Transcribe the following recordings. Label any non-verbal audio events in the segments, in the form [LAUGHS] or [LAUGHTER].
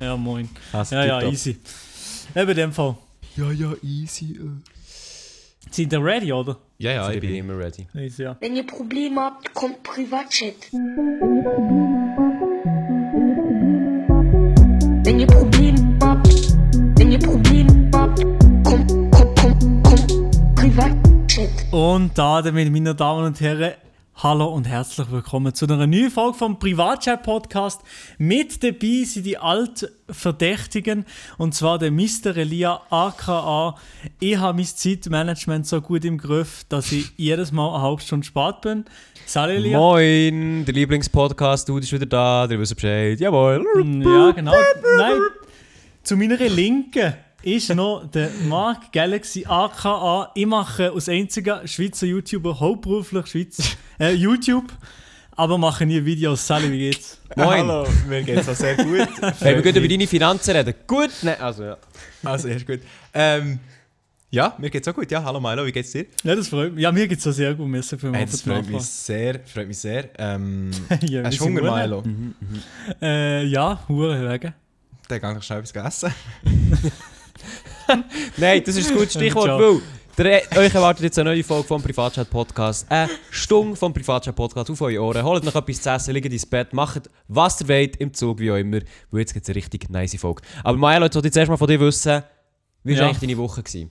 Ja, moin. Also, Ja, ja, easy. Eben in dem Fall. Ja, ja, easy. äh. Sind ihr ready, oder? Ja, ja, ich bin immer ready. Easy, ja. Wenn ihr Probleme habt, kommt Privatchat. Wenn ihr Probleme habt, wenn ihr Probleme habt, kommt, kommt, kommt, kommt Privatchat. Und da, damit, meine Damen und Herren, hallo und herzlich willkommen zu einer neuen Folge vom Privatchat-Podcast. Mit dabei sind die Altverdächtigen, und zwar der Mr. Elia aka. Ich habe mein Zeitmanagement so gut im Griff, dass ich [LAUGHS] jedes Mal eine halbe Stunde spät bin. Salut Elia. Moin, der Lieblingspodcast, du bist wieder da, der wisst Bescheid. Jawohl. Ja, genau. Nein, zu meiner Linken ist noch der Mark Galaxy aka. Ich mache als einziger Schweizer YouTuber hauptberuflich Schweiz, äh, YouTube, aber mache nie Videos. Sally, wie geht's? Moin. Hallo, mir geht's auch sehr gut. [LAUGHS] Hey, wir gehen über deine Finanzen reden. Gut, ne, also ja. Also, ist gut. Ähm, ja, mir geht's auch gut. Ja, hallo Milo, wie geht's dir? Ja, das freut mich. Ja, mir geht's auch sehr gut. Merci für Hey, für das freut mich sehr, freut mich sehr. Ähm, [LAUGHS] Ja, wir hast du Hunger, Huren. Milo? Äh, ja, Hure wegen. Dann kann ich schnell etwas essen. [LAUGHS] [LAUGHS] Nein, das ist ein gutes Stichwort, weil der, euch erwartet jetzt eine neue Folge vom Privatchat-Podcast. Eine Stunde vom Privatchat-Podcast auf eure Ohren. Holt noch etwas zu essen, liegt ins Bett, macht was ihr wollt, im Zug, wie auch immer. Weil jetzt gibt es eine richtig nice Folge. Aber Milo, jetzt wollte ich zuerst mal von dir wissen, wie war Ja. eigentlich deine Woche? Gewesen?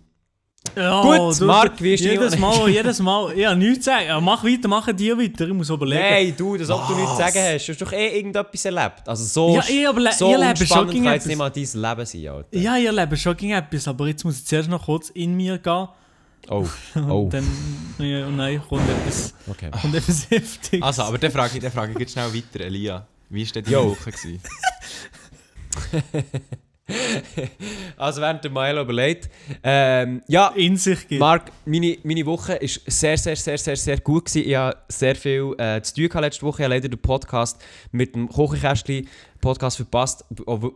Ja, Gut, Marc, wie ist deine [LAUGHS] Jedes? Mal, jedes Mal. Ja, nichts zu sagen. Mach weiter, mach dir weiter. Ich muss überlegen. Nein, du, das ob du nichts zu sagen hast. Du hast doch eh irgendetwas erlebt. Also so, Ja, ich aber le- so ich lebe unspannend schon kann jetzt nicht mal dein Leben sein, Alter. Ja, ihr lebt schon gegen etwas, aber jetzt muss ich zuerst noch kurz in mir gehen. Oh, [LAUGHS] Und oh, dann, ja, und nein, kommt etwas, okay. kommt etwas [LAUGHS] Heftiges. Also, aber dann frage ich, dann frage ich jetzt schnell weiter, Elia. Wie war denn deine Jo. Woche? [LAUGHS] Also während der Milo überlegt. Ähm, ja, in sich geht. Marc, meine, meine Woche war sehr, sehr, sehr, sehr, sehr gut. Gewesen. Ich hatte sehr viel äh, zu tun gehabt letzte Woche. Ich habe leider den Podcast mit dem Kochikästchen Podcast verpasst.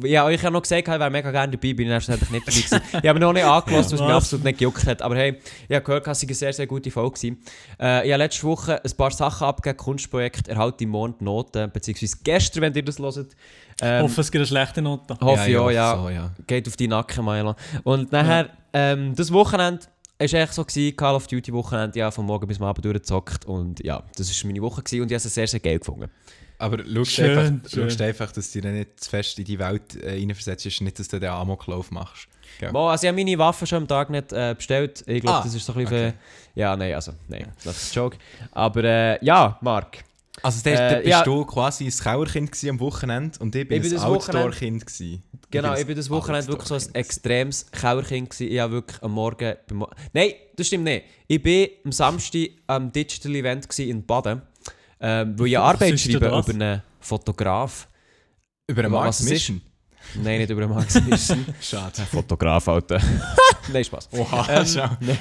Ich habe euch ja noch gesagt, ich wäre mega gerne dabei, bin ich schlussendlich nicht dabei gewesen. Ich habe noch nicht angelassen, was mich absolut nicht gejuckt hat. Aber hey, ich habe gehört, es war eine sehr, sehr gute Folge. gewesen. Äh, ich habe letzte Woche ein paar Sachen abgegeben, Kunstprojekt, erhalte im Mond Noten, beziehungsweise gestern, wenn ihr das hört. Ich Ähm, hoffe, es gibt eine schlechte Note. Hoffe ich auch, ja. So, ja. Geht auf die Nacken, Milo. Und nachher, ähm, das Wochenende war echt so, gewesen, Call of Duty Wochenende, ja, von morgen bis am Abend durchgezockt. Und ja, das war meine Woche gewesen, und ich habe es sehr, sehr geil gefunden. Aber schaust Schön, einfach, schön. schaust einfach, dass du dich nicht zu fest in die Welt äh, reinversetzt, ist nicht, dass du den Amoklauf machst. Gell? Mo, also ich habe meine Waffen schon am Tag nicht äh, bestellt. Ich glaube, Ah, das ist so ein bisschen... okay. für- Ja, nein, also, nein, das ist ein Joke. Aber äh, ja, Marc. Also, der, Äh, bist ja. du quasi ein Kauerkind am Wochenende und ich bin Ich bin ein das Outdoor-Kind. Genau, ich bin das Wochenende wirklich so ein extremes Kauerkind gewesen. Ich habe wirklich am Morgen... Nein, das stimmt nicht. Ich bin am Samstag am Digital Event in Baden. Ähm, wo ich Arbeit schreibe das? über einen Fotograf. Über einen ist? Mission. Nein, nicht über einen Max Mission. [LAUGHS] Schade. Fotograf, Alter. [LAUGHS] nein, Spaß. Oha, Ähm, [LAUGHS] schau. nein,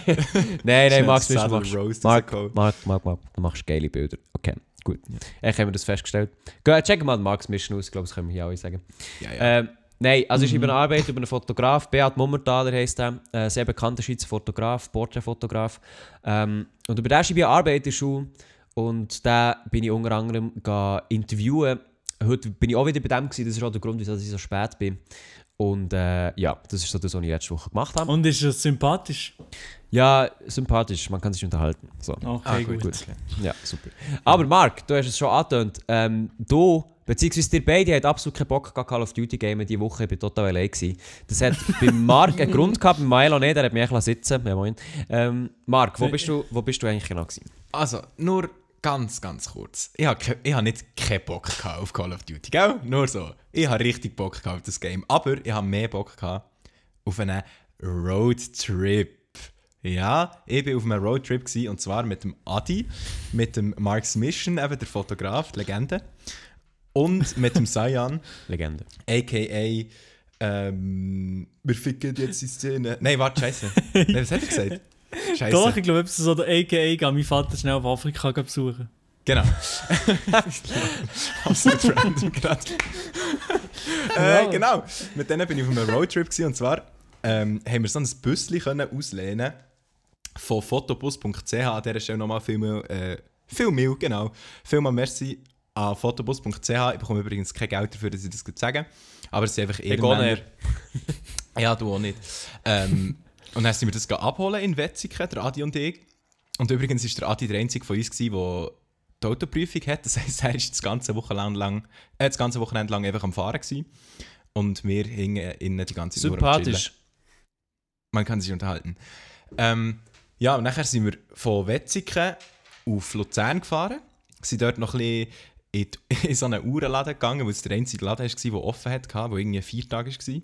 nein, nein, Max Mission machst Mark. Mark, Mark, Mark, du machst geile Bilder. Okay, gut. Ich habe mir das festgestellt. Geh, check mal Max Mission aus, ich glaube, das können wir hier alle sagen. Ja, ja. Ähm, nein, also Mhm. ich über eine Arbeit über einen Fotograf, Beat Mummertaler heisst er, äh, sehr bekannter Schweizer Fotograf, Porträtfotograf. Ähm, und über den schreibe ich eine Arbeit in Schule und da bin ich unter anderem interviewen. Heute bin ich auch wieder bei dem gewesen, das ist auch der Grund, wieso ich so spät bin. Und äh, ja, das ist so das, was ich letzte Woche gemacht habe. Und ist es sympathisch? Ja, sympathisch, man kann sich unterhalten. So. Okay, Ah, gut. Gut. Ja, super. Aber Marc, du hast es schon angetönt. Ähm, du, beziehungsweise ihr beide, habt absolut keinen Bock gehabt, Call of Duty Game diese Woche. Ich bin total allein. Gewesen. Das hat bei [LAUGHS] Marc einen Grund gehabt, bei Milo nicht. Der hat mich ein sitzen Ja, moin. Ähm, Marc, wo bist, du, wo bist du eigentlich genau gewesen? Also, nur ganz, ganz kurz. Ich habe ich hab nicht keinen Bock gehabt auf Call of Duty, gell? Nur so. Ich habe richtig Bock gehabt auf das Game. Aber ich habe mehr Bock gehabt auf einen Roadtrip. Ja, ich war auf einem Roadtrip gewesen, und zwar mit dem Adi, mit dem Marks Mission, eben der Fotograf, die Legende, und mit dem Sayan, [LAUGHS] Legende. a.k.a. Ähm, wir ficken jetzt die Szene. Nein, warte, scheiße. Nein, [LAUGHS] was hat er gesagt? Scheiße. Doch, ich glaube, es ist so der AKA, gehen meinen Vater schnell auf Afrika besuchen. Genau. [LAUGHS] Absolut random gerade. [LAUGHS] äh, genau. Mit denen bin ich auf einem Roadtrip gewesen, und zwar ähm, haben wir so ein Büsschen können auslehnen von fotobus.ch. An dieser Stelle nochmal viel mehr, äh, viel mehr, genau. Viel mal merci an fotobus.ch. Ich bekomme übrigens kein Geld dafür, dass ich das sage. Aber es sind einfach Ehrenmänner. Ja, du auch nicht. Ähm, [LAUGHS] und dann sind wir das abholen in Wetzikon, der Adi und ich. Und übrigens war der Adi der einzige von uns, gewesen, der die Autoprüfung hat. Das heisst, [LAUGHS] er war das ganze Wochenende lang, äh, das ganze Wochenende lang einfach am Fahren. Gewesen. Und wir hingen innen die ganze Zeit. Sympathisch. Man kann sich unterhalten. Ähm, ja, und nachher sind wir von Wetzikon auf Luzern gefahren. Sind dort noch ein bisschen in, die, [LAUGHS] in so einen Uhrenladen gegangen, weil es der einzige Laden war, der offen hat, der irgendwie vier Tage war.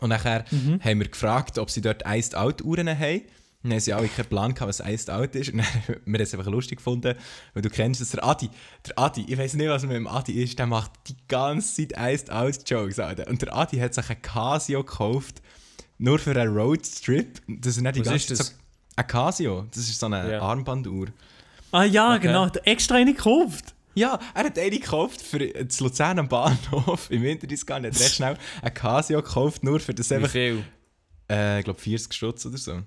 Und nachher haben wir gefragt, ob sie dort Iced Out Uhren haben. Dann haben sie alle keinen Plan gehabt, was Iced Out ist. Und [LAUGHS] dann haben wir es einfach lustig gefunden, weil du kennst das, der Adi, der Adi, ich weiß nicht, was mit dem Adi ist, der macht die ganze Zeit Iced Out Jokes, Alter. Und der Adi hat sich ein Casio gekauft, nur für einen Roadtrip. Das ist nicht die Was ganze ist das? so ein Casio. Das ist so eine Ja. Armbanduhr. Ah ja, Okay. genau. Der extra eine gekauft. Ja, er hat eine gekauft für das Luzern am Bahnhof im Winterdiscount. Er hat recht schnell ein Casio gekauft, nur für das Wie einfach, viel? äh, ich glaube 40 Stutz oder so.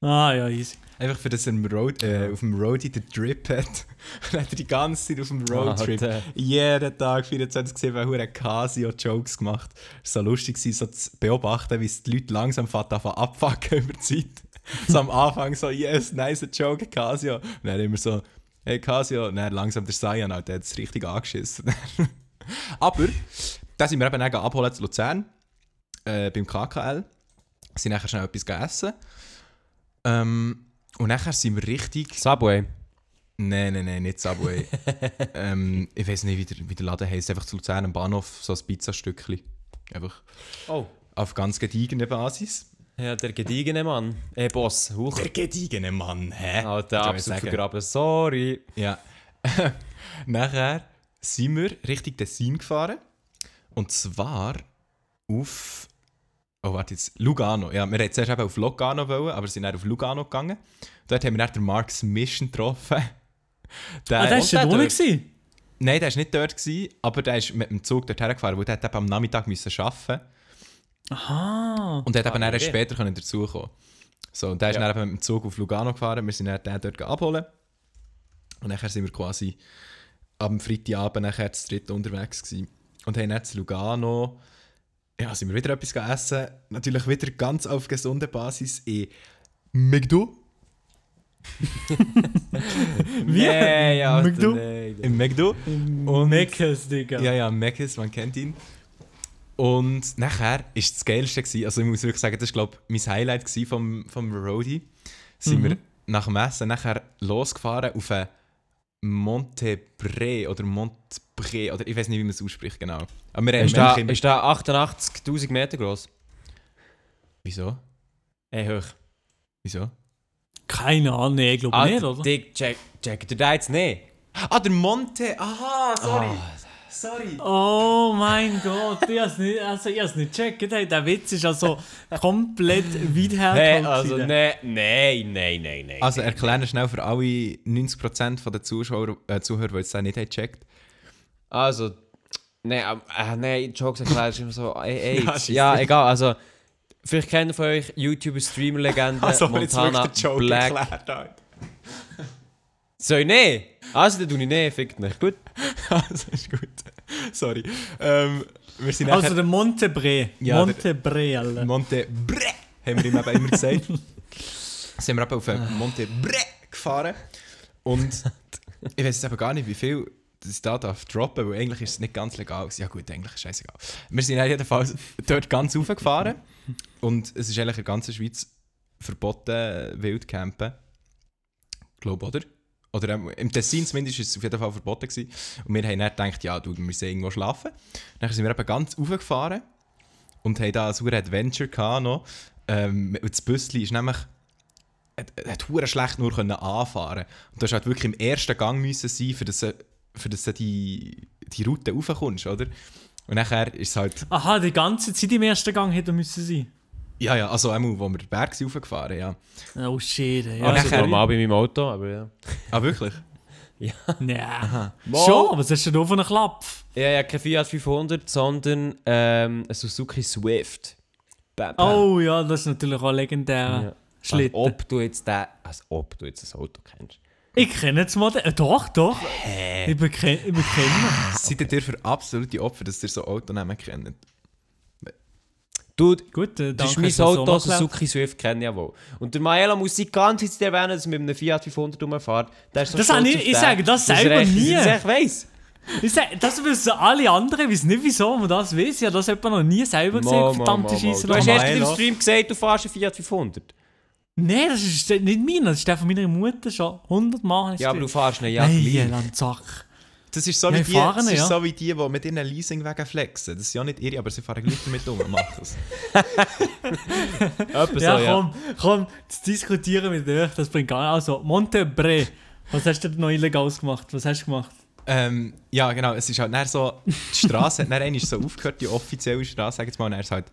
Ah ja, easy. Einfach für das er im Road, äh, auf dem Roadie den Drip hat. Und [LAUGHS] dann hat er die ganze Zeit auf dem Roadtrip Alter. jeden Tag 24-7 hure Casio-Jokes gemacht. Es war so lustig, so zu beobachten, wie es die Leute langsam anfangen abfucken [LAUGHS] über die Zeit. So am Anfang so, yes, nice Joke, Casio. Und dann immer so, hey Casio. Und dann langsam der Alter, der hat es richtig angeschissen. [LAUGHS] Aber, da sind wir eben dann abholen zu Luzern, äh, beim KKL. Sind nachher schnell etwas gegessen. Ähm, und nachher sind wir richtig... Subway. Nein, nein, nein, nicht Subway. [LAUGHS] ähm, ich weiß nicht, wie der, wie der Laden heisst. Einfach zu Luzern am Bahnhof, so ein Pizzastückchen. Einfach Oh. auf ganz gediegener Basis. Ja, der gediegene Mann. Eh, Boss. Huch. Der gediegene Mann, hä? Alter, absolut vergraben. Sorry. Ja. [LAUGHS] Nachher sind wir Richtung Tessin gefahren. Und zwar auf. Oh, warte jetzt. Lugano. Ja, wir hätten zuerst eben auf Lugano wollen, aber sind dann auf Lugano gegangen. Dort haben wir dann den Mark Mission getroffen. Der, [LAUGHS] Ah, der war schon da dort? Nein, der war nicht dort, gewesen, aber der ist mit dem Zug dorthin gefahren, weil der hat eben am Nachmittag müssen arbeiten Aha. und der hat eben Ah, okay. später können dazukommen. So, und der ist Ja. dann eben mit dem Zug auf Lugano gefahren, wir sind dann den dort abholen und nachher sind wir quasi am Freitagabend nachher zu dritt unterwegs gewesen. und haben dann zu Lugano ja, sind wir wieder etwas gegessen, natürlich wieder ganz auf gesunder Basis in McDo, [LAUGHS] Wie? Nee, Alter, McDo? nee. im McDo Und Meckes, Digga. Ja, ja, Mekis, man kennt ihn. Und nachher war das Geilste, gewesen, also ich muss wirklich sagen, das war glaube ich mein Highlight gewesen vom, vom Roadie. Sind wir nach dem Essen nachher losgefahren auf ein Montebre oder Montbre oder ich weiß nicht, wie man es ausspricht genau. Aber wir haben Ist da, ist da 88.000 Meter groß? Wieso? Eh, hoch. Wieso? Keine Ahnung, ich glaube nicht, oder? Dick, check, check dir da jetzt nicht. Ah, der Monte! Aha, sorry! Sorry! Oh mein Gott, ich hab's nicht, also ich hab's nicht gecheckt. Hey, der Witz ist also komplett weit Hey, hergeholt. also nein, nein, nein, nein, nein. Also erklären schnell für alle 90% der Zuschauer, äh, Zuhörer, die es nicht haben gecheckt. Also, nein, äh, nein, Jokes erklären ist immer so, ey, [LAUGHS] ey, Ja, ja, egal, also, vielleicht kennt ihr von euch YouTuber, Streamer-Legende, [LAUGHS] Also, jetzt Montana der Joke Black. erklärt hat. Soll ich nicht? Also, dann tue ich nicht, fickt nicht. Gut. [LAUGHS] Also ist gut. [LAUGHS] Sorry. Ähm, wir sind Also nachher der Montebre. Ja, Montebre, Alter. Monte Bre, haben wir ihm eben immer gesagt. [LAUGHS] sind wir eben auf ein Monte Bre gefahren. Und [LAUGHS] ich weiß jetzt eben gar nicht, wie viel das da darf droppen, weil eigentlich ist es nicht ganz legal. Ja gut, eigentlich ist es scheißegal. Wir sind jedenfalls dort ganz raufgefahren. Und es ist eigentlich in der ganzen Schweiz verboten, wild campen. Glaube, oder? Oder ähm, im Tessin zumindest war es auf jeden Fall verboten. Gewesen. Und wir haben dann gedacht, ja, du, wir müssen irgendwo schlafen. Dann sind wir eben ganz raufgefahren und haben da ein super Adventure gehabt noch. Ähm, das Büsschen ist nämlich hat, hat schlecht nur können anfahren und du hast halt wirklich im ersten Gang müssen sein, für das, für das die, die Route raufkommst, oder? Und nachher ist es halt, Aha, die ganze Zeit im ersten Gang hätte müssen sein. Ja, ja, also einmal, wo wir den Berg raufgefahren, ja. Oh shit, ja. Also, nachher- normal bei meinem Auto, aber ja. Ah, wirklich? [LAUGHS] Ja. Mo- Schon, was hast du da von einem Klapf? Ja, ja, kein Fiat 500, sondern ähm, ein Suzuki Swift. Bam, bam. Oh ja, das ist natürlich auch legendär. Ja. Schlitten. Als ob du jetzt den, als ob du jetzt das Auto kennst. Ich kenne jetzt mal den. Äh, doch, doch. Ich bekenne. Ich bekenne. Seid ihr für absolute Opfer, dass ihr so Autonamen kennt? Du, Gut, äh, das ist mein das Auto, erklärt. Suzuki Swift, kenne ich ja wohl. Und der Maela muss die ganze Zeit erwähnen, dass er mit einem Fiat 500 rumfährt. Der ist so Das stolz ich- ich den, sage das er selber echt- nie. dass er echt weiss. Ich sag, das wissen alle anderen, ich weiß nicht wieso man das weiß. Ich habe das jemand noch nie selber gesehen, verdammte. Scheisse. Du hast erst dem Stream gesagt, du fährst einen Fiat 500. Nein, das ist nicht meiner, das ist der von meiner Mutter schon 100 Mal. ich Ja, aber du fährst ihn ja Nein, gleich. Das ist so, Ja, wie die, das ist ja. so wie die, die mit ihren Leasingwagen flexen. Das sind ja nicht ihre, aber sie fahren gleich damit um und machen das. [LAUGHS] Etwa Ja, so, komm, komm, zu diskutieren mit euch, das bringt gar nicht. Also, Montebre, was hast du denn noch illegales gemacht? Was hast du gemacht? Ähm, ja, genau. Es ist halt dann so, die Straße hat dann so aufgehört, die offizielle Straße, sag ich jetzt mal. Und dann ist halt,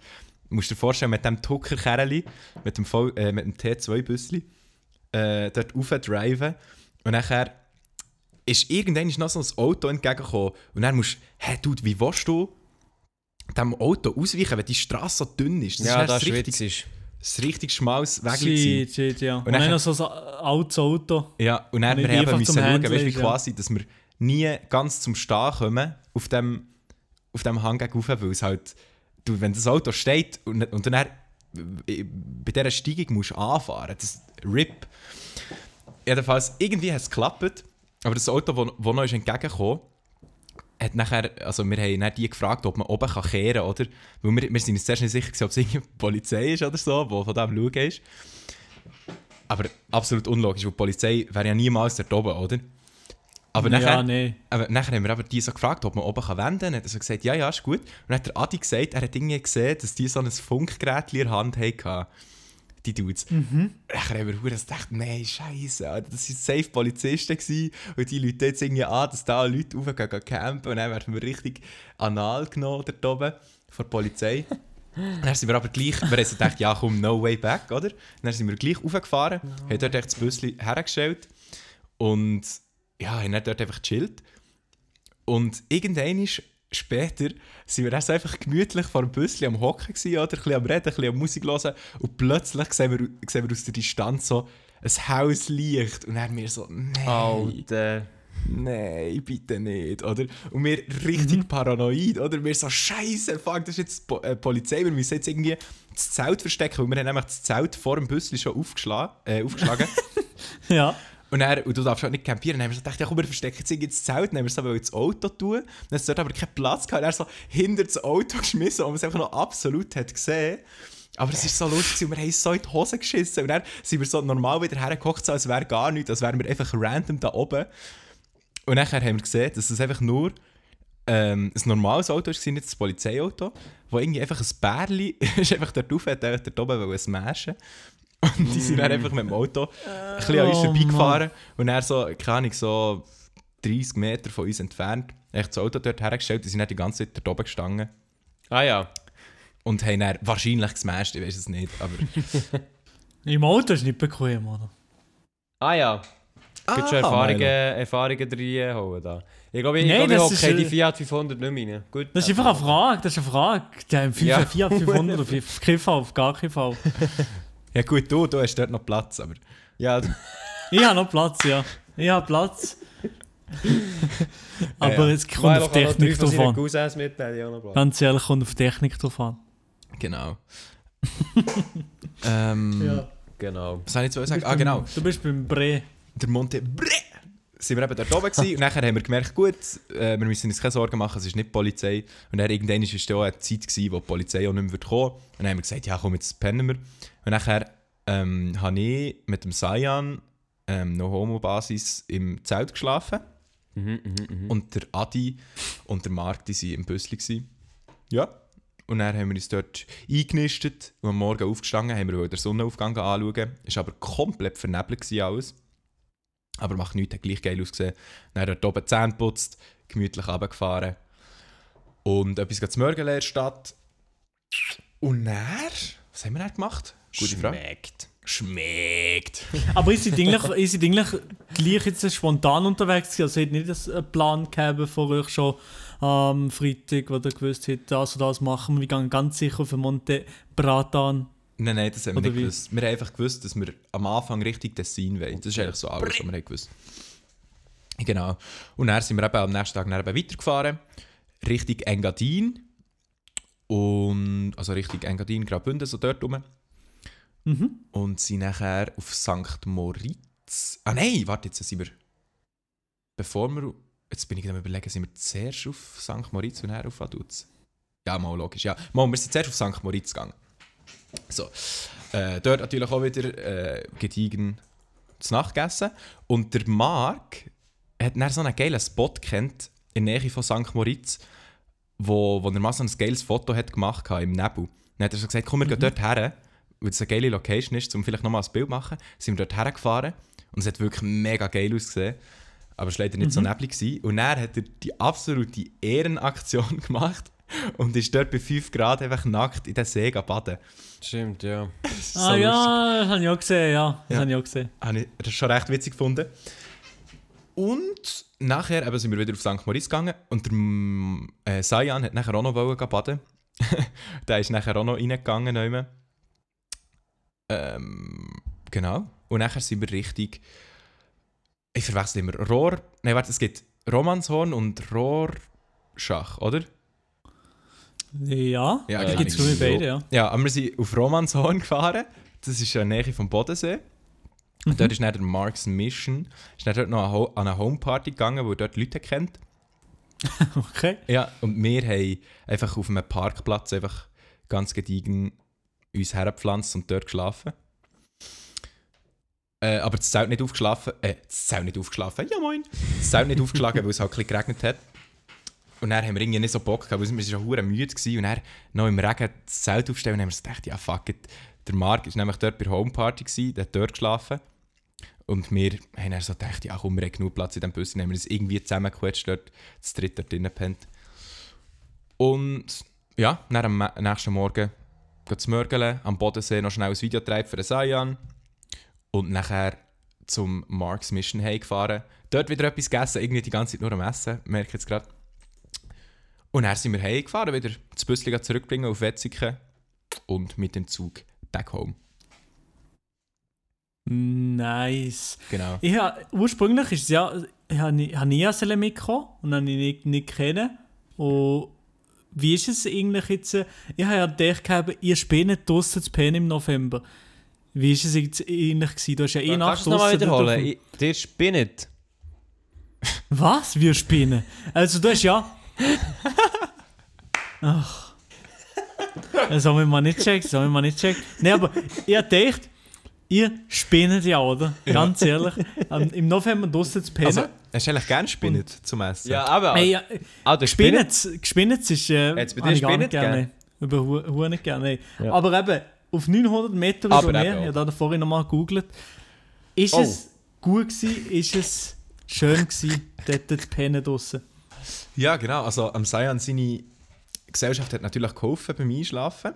du musst dir vorstellen, mit dem Tucker-Kerli, mit dem, V- äh, mit dem T2-Büsli, äh, dort raufdriven. Und nachher ist irgendwann noch so ein Auto entgegengekommen. Und dann musst du, hä, Dude, wie willst du dem Auto ausweichen, wenn die Straße so dünn ist? Das Ja, ist das ist richtig, witzig. ein richtig schmales Weg. Shit, shit, ja. Und, Und dann noch so ein altes Auto. Ja, und dann Nicht wir einfach müssen schauen, weißt, wie ist, ja. quasi, dass wir nie ganz zum Stehen kommen auf dem, auf dem Hang gegen weil es halt, du, wenn das Auto steht und, und dann äh, bei dieser Steigung musst du anfahren, das RIP. Jedenfalls, irgendwie hat es geklappt, aber das Auto, das wo noch ist entgegengekommen hat nachher, also wir haben dann die gefragt, ob man oben kann kehren kann, oder? Weil wir, wir sind uns zuerst nicht sicher, gewesen, ob es irgendwie Polizei ist oder so, die von dem schauen ist. Aber absolut unlogisch, weil die Polizei wäre ja niemals dort oben, oder? Aber ja, nachher, nee. aber nachher haben wir aber die so gefragt, ob man oben kann wenden kann. Dann hat er so gesagt, ja, ja, ist gut. Und dann hat der Adi gesagt, er hat irgendwie gesehen, dass die so ein Funkgerät in der Hand hatten. Die Dudes. Mhm. Nachher haben wir gedacht, nein, scheiße, das waren safe Polizisten. Gewesen. Und die Leute jetzt irgendwie an, dass da Leute raufgehen gehen campen. Und dann werden wir richtig anal genommen dort oben von der Polizei. [LAUGHS] Dann sind wir aber gleich, wir haben gedacht, ja komm, no way back, oder? Dann sind wir gleich raufgefahren, haben dort echt das Büsschen hergestellt und ja, haben dann dort einfach gechillt. Und irgendwann ist später sind wir dann so einfach gemütlich vor dem Büsschen am Hocken gewesen, oder? Ein bisschen am Reden, ein bisschen am Musik hören und plötzlich sehen wir, sehen wir aus der Distanz so ein Hauslicht und dann wir so, nein. Alter. Nein, bitte nicht, oder? Und wir richtig paranoid, oder? Wir so, scheiße, fuck, das ist jetzt po äh, Polizei, wir müssen jetzt irgendwie das Zelt verstecken, weil wir haben nämlich das Zelt vor dem Büsschen schon aufgeschlagen. Äh, aufgeschlagen. [LAUGHS] Ja. Und, dann, und du darfst halt nicht campieren. Dann haben wir so gedacht, ja komm, wir verstecken jetzt das Zelt, dann haben wir es aber ins Auto tun. Dann hat es dort aber keinen Platz gehabt, hat er so hinter das Auto geschmissen, wo man es einfach noch absolut hat gesehen aber es war so lustig, und wir haben so in die Hose geschissen. Und dann sind wir so normal wieder hergekocht, so als wäre gar nichts, als wären wir einfach random da oben. Und nachher haben wir gesehen, dass es einfach nur ähm, ein normales Auto war, nicht das Polizeiauto, wo irgendwie einfach ein Bärli [LAUGHS] ist einfach dort rauf, hat dort oben wollen smashen. Und die sind dann einfach mit dem Auto ein bisschen an uns Oh, vorbeigefahren und er so, keine Ahnung, so 30 Meter von uns entfernt, echt das Auto dort hergestellt, die sind dann die ganze Zeit dort oben gestanden Ah ja. und haben dann wahrscheinlich gesmashed, ich weiß es nicht, aber... [LAUGHS] Im Auto ist nicht bequem, oder? Ah ja. Gibt schon Ah, Erfahrungen. Erfahrungen reinholen da. Ich glaube, ich, Nein, glaube, ich hocke äh, die Fiat 500 nicht mehr rein. Gut. Das ist einfach eine Frage, das ist eine Frage. Der haben Ja. 5, 4, 500 auf keinen Fall, auf gar keinen Fall. [LAUGHS] Ja gut, du, du hast dort noch Platz, aber... Ja, [LAUGHS] Ich habe noch Platz, ja. Ich habe Platz. [LAUGHS] Aber ja. es kommt auf Technik drauf an. Cousins Platz. Ganz ehrlich, kommt auf Technik drauf an. Genau. [LAUGHS] ähm, Genau. Was soll ich jetzt sagen? Ah, genau. Du bist beim Bre. Der Monte Bre sind wir eben dort oben gewesen. und nachher haben wir gemerkt, gut, äh, wir müssen uns keine Sorgen machen, es ist nicht die Polizei. Und dann irgendwann war es auch eine Zeit, gewesen, wo die Polizei auch nicht mehr kommen. Und dann haben wir gesagt, ja komm, jetzt pennen wir. Und nachher ähm, habe ich mit dem Sayan ähm, noch Homo-Basis im Zelt geschlafen. Mhm, mhm, mhm. Und der Adi und der Marc, die waren im Büssli. gewesen. Ja. Und dann haben wir uns dort eingenistet und am Morgen aufgestanden, haben wir den Sonnenaufgang anschauen. Es war aber komplett vernebelt alles. Aber macht nichts, hat gleich geil ausgesehen. Dann dort oben die Zähne geputzt, gemütlich runtergefahren. Und etwas geht zum Morgen in Stadt. Und dann, was haben wir dann gemacht? Gute Frage. Schmeckt. Schmeckt. [LAUGHS] Aber ist sie eigentlich, ist sie eigentlich gleich jetzt spontan unterwegs gewesen? Also hat nicht einen Plan gehabt, bevor euch schon am Freitag, wo ihr gewusst habt, das und das machen wir. Wir gehen ganz sicher auf den Monte Bratan. Nein, nein, das haben wir Oder nicht wie? gewusst. Wir haben einfach gewusst, dass wir am Anfang richtig Tessin wollen. Das ist eigentlich so alles, was wir haben gewusst. Genau. Und dann sind wir eben am nächsten Tag dann eben weitergefahren, Richtung Engadin. Und, also Richtung Engadin, Graubünden, so dort rum. Mhm. Und sind nachher auf St. Moritz. Ah nein, warte, jetzt sind wir. Bevor wir. Jetzt bin ich am überlegen, sind wir zuerst auf St. Moritz und dann auf Vaduz? Ja, mal logisch, ja. Mal, wir sind zuerst auf St. Moritz gegangen. So. Äh, dort natürlich auch wieder äh, gediegen zu Nacht gegessen. Und der Marc hat dann so einen geilen Spot kennt in der Nähe von St. Moritz, wo, wo er mal so ein geiles Foto hat gemacht hat im Nebel. Dann hat er so gesagt, komm, wir gehen dort her, weil es eine geile Location ist, um vielleicht nochmal ein Bild zu machen. Sind wir dort hergefahren und es hat wirklich mega geil ausgesehen. Aber es war leider nicht so neblig. Gewesen. Und dann hat er die absolute Ehrenaktion [LAUGHS] gemacht und ist dort bei 5 Grad einfach nackt in den See baden. Stimmt, ja. [LAUGHS] Ist Ah so ja, das habe ich auch gesehen, ja. Das Ja. habe ich auch gesehen. habe ich das schon recht witzig gefunden. Und nachher eben sind wir wieder auf St. Moritz gegangen und der mm, äh, Sayan hat nachher auch noch wollen baden. [LAUGHS] der ist nachher auch noch reingegangen. Ähm, genau. Und nachher sind wir richtig. Ich verwechsel immer. Rohr. Nein, warte, es gibt Romanshorn und Rohrschach, oder? Ja, Ja, die genau. gibt es für beide, ja. Ja, aber wir sind auf Romanshorn gefahren. Das ist in der Nähe vom Bodensee. Und dort ist dann der Marks Mission. Ist dann dort noch an eine Homeparty gegangen, wo dort Leute kennt. [LAUGHS] Okay. Ja, und wir haben einfach auf einem Parkplatz einfach ganz gediegen uns hergepflanzt und dort geschlafen. Äh, aber das Zelt nicht aufgeschlafen. Äh, das Zelt nicht aufgeschlafen. Ja, moin. Das Zelt nicht aufgeschlagen, weil es halt ein bisschen geregnet hat. Und dann haben wir nicht so Bock gehabt, weil wir waren schon müde gewesen. Und dann noch im Regen das Zelt aufstellen und haben wir gedacht, ja fuck it. Der Marc war nämlich dort bei der Homeparty, der hat dort geschlafen. Und wir haben dann so gedacht, ja komm, wir haben genug Platz in diesem Bus. Dann haben wir uns irgendwie zusammengequetscht, dort das dritte dort drinnen gepennt. Und ja, dann am nächsten Morgen geht zu Mörgeln, am Bodensee noch schnell ein Video treiben für den Sayan. Und nachher zum Marks Mission heimgefahren. Dort wieder etwas gegessen, irgendwie die ganze Zeit nur am Essen, merke ich jetzt gerade. Und dann sind wir heimgefahren, wieder das Büsschen zurückbringen auf Wetzikon und mit dem Zug back home. Nice. Genau. Ich ha, ursprünglich ist es ja, ich habe nie, hab nie sollen mitkommen und habe ihn nicht, nicht kennen. Und wie ist es eigentlich jetzt? Ich habe ja gedacht, ihr spielt nicht draussen zu pennen im November. Wie ist es jetzt eigentlich gewesen? Du hast ja eh Kannst Nacht du es nochmal wiederholen? dir spinnet. Was? Wir spinnen? Also du hast ja... Ach. Das haben wir mal nicht checkt, das haben wir mal nicht checkt. Nein, aber ich hab gedacht, ihr spinnet ja, oder? Ganz ehrlich. Am- Im November draussen zu pennen. Also, hast du eigentlich gerne Spinnet zum Essen? Ja, aber. Hey, ja, ah. Gespinnet, Gespinnet ist. Äh, Jetzt bei dir ich gar nicht Spinnet gerne. Über Hu- Hu nicht gerne. Ja. Aber eben, auf 900 Meter Aber eben auch. ich habe da vorhin nochmal gegoogelt, ist Oh. es gut gewesen, ist es schön gewesen, dort zu pennen draussen. Ja, genau. Also am Sayan seine Gesellschaft hat natürlich geholfen beim Einschlafen.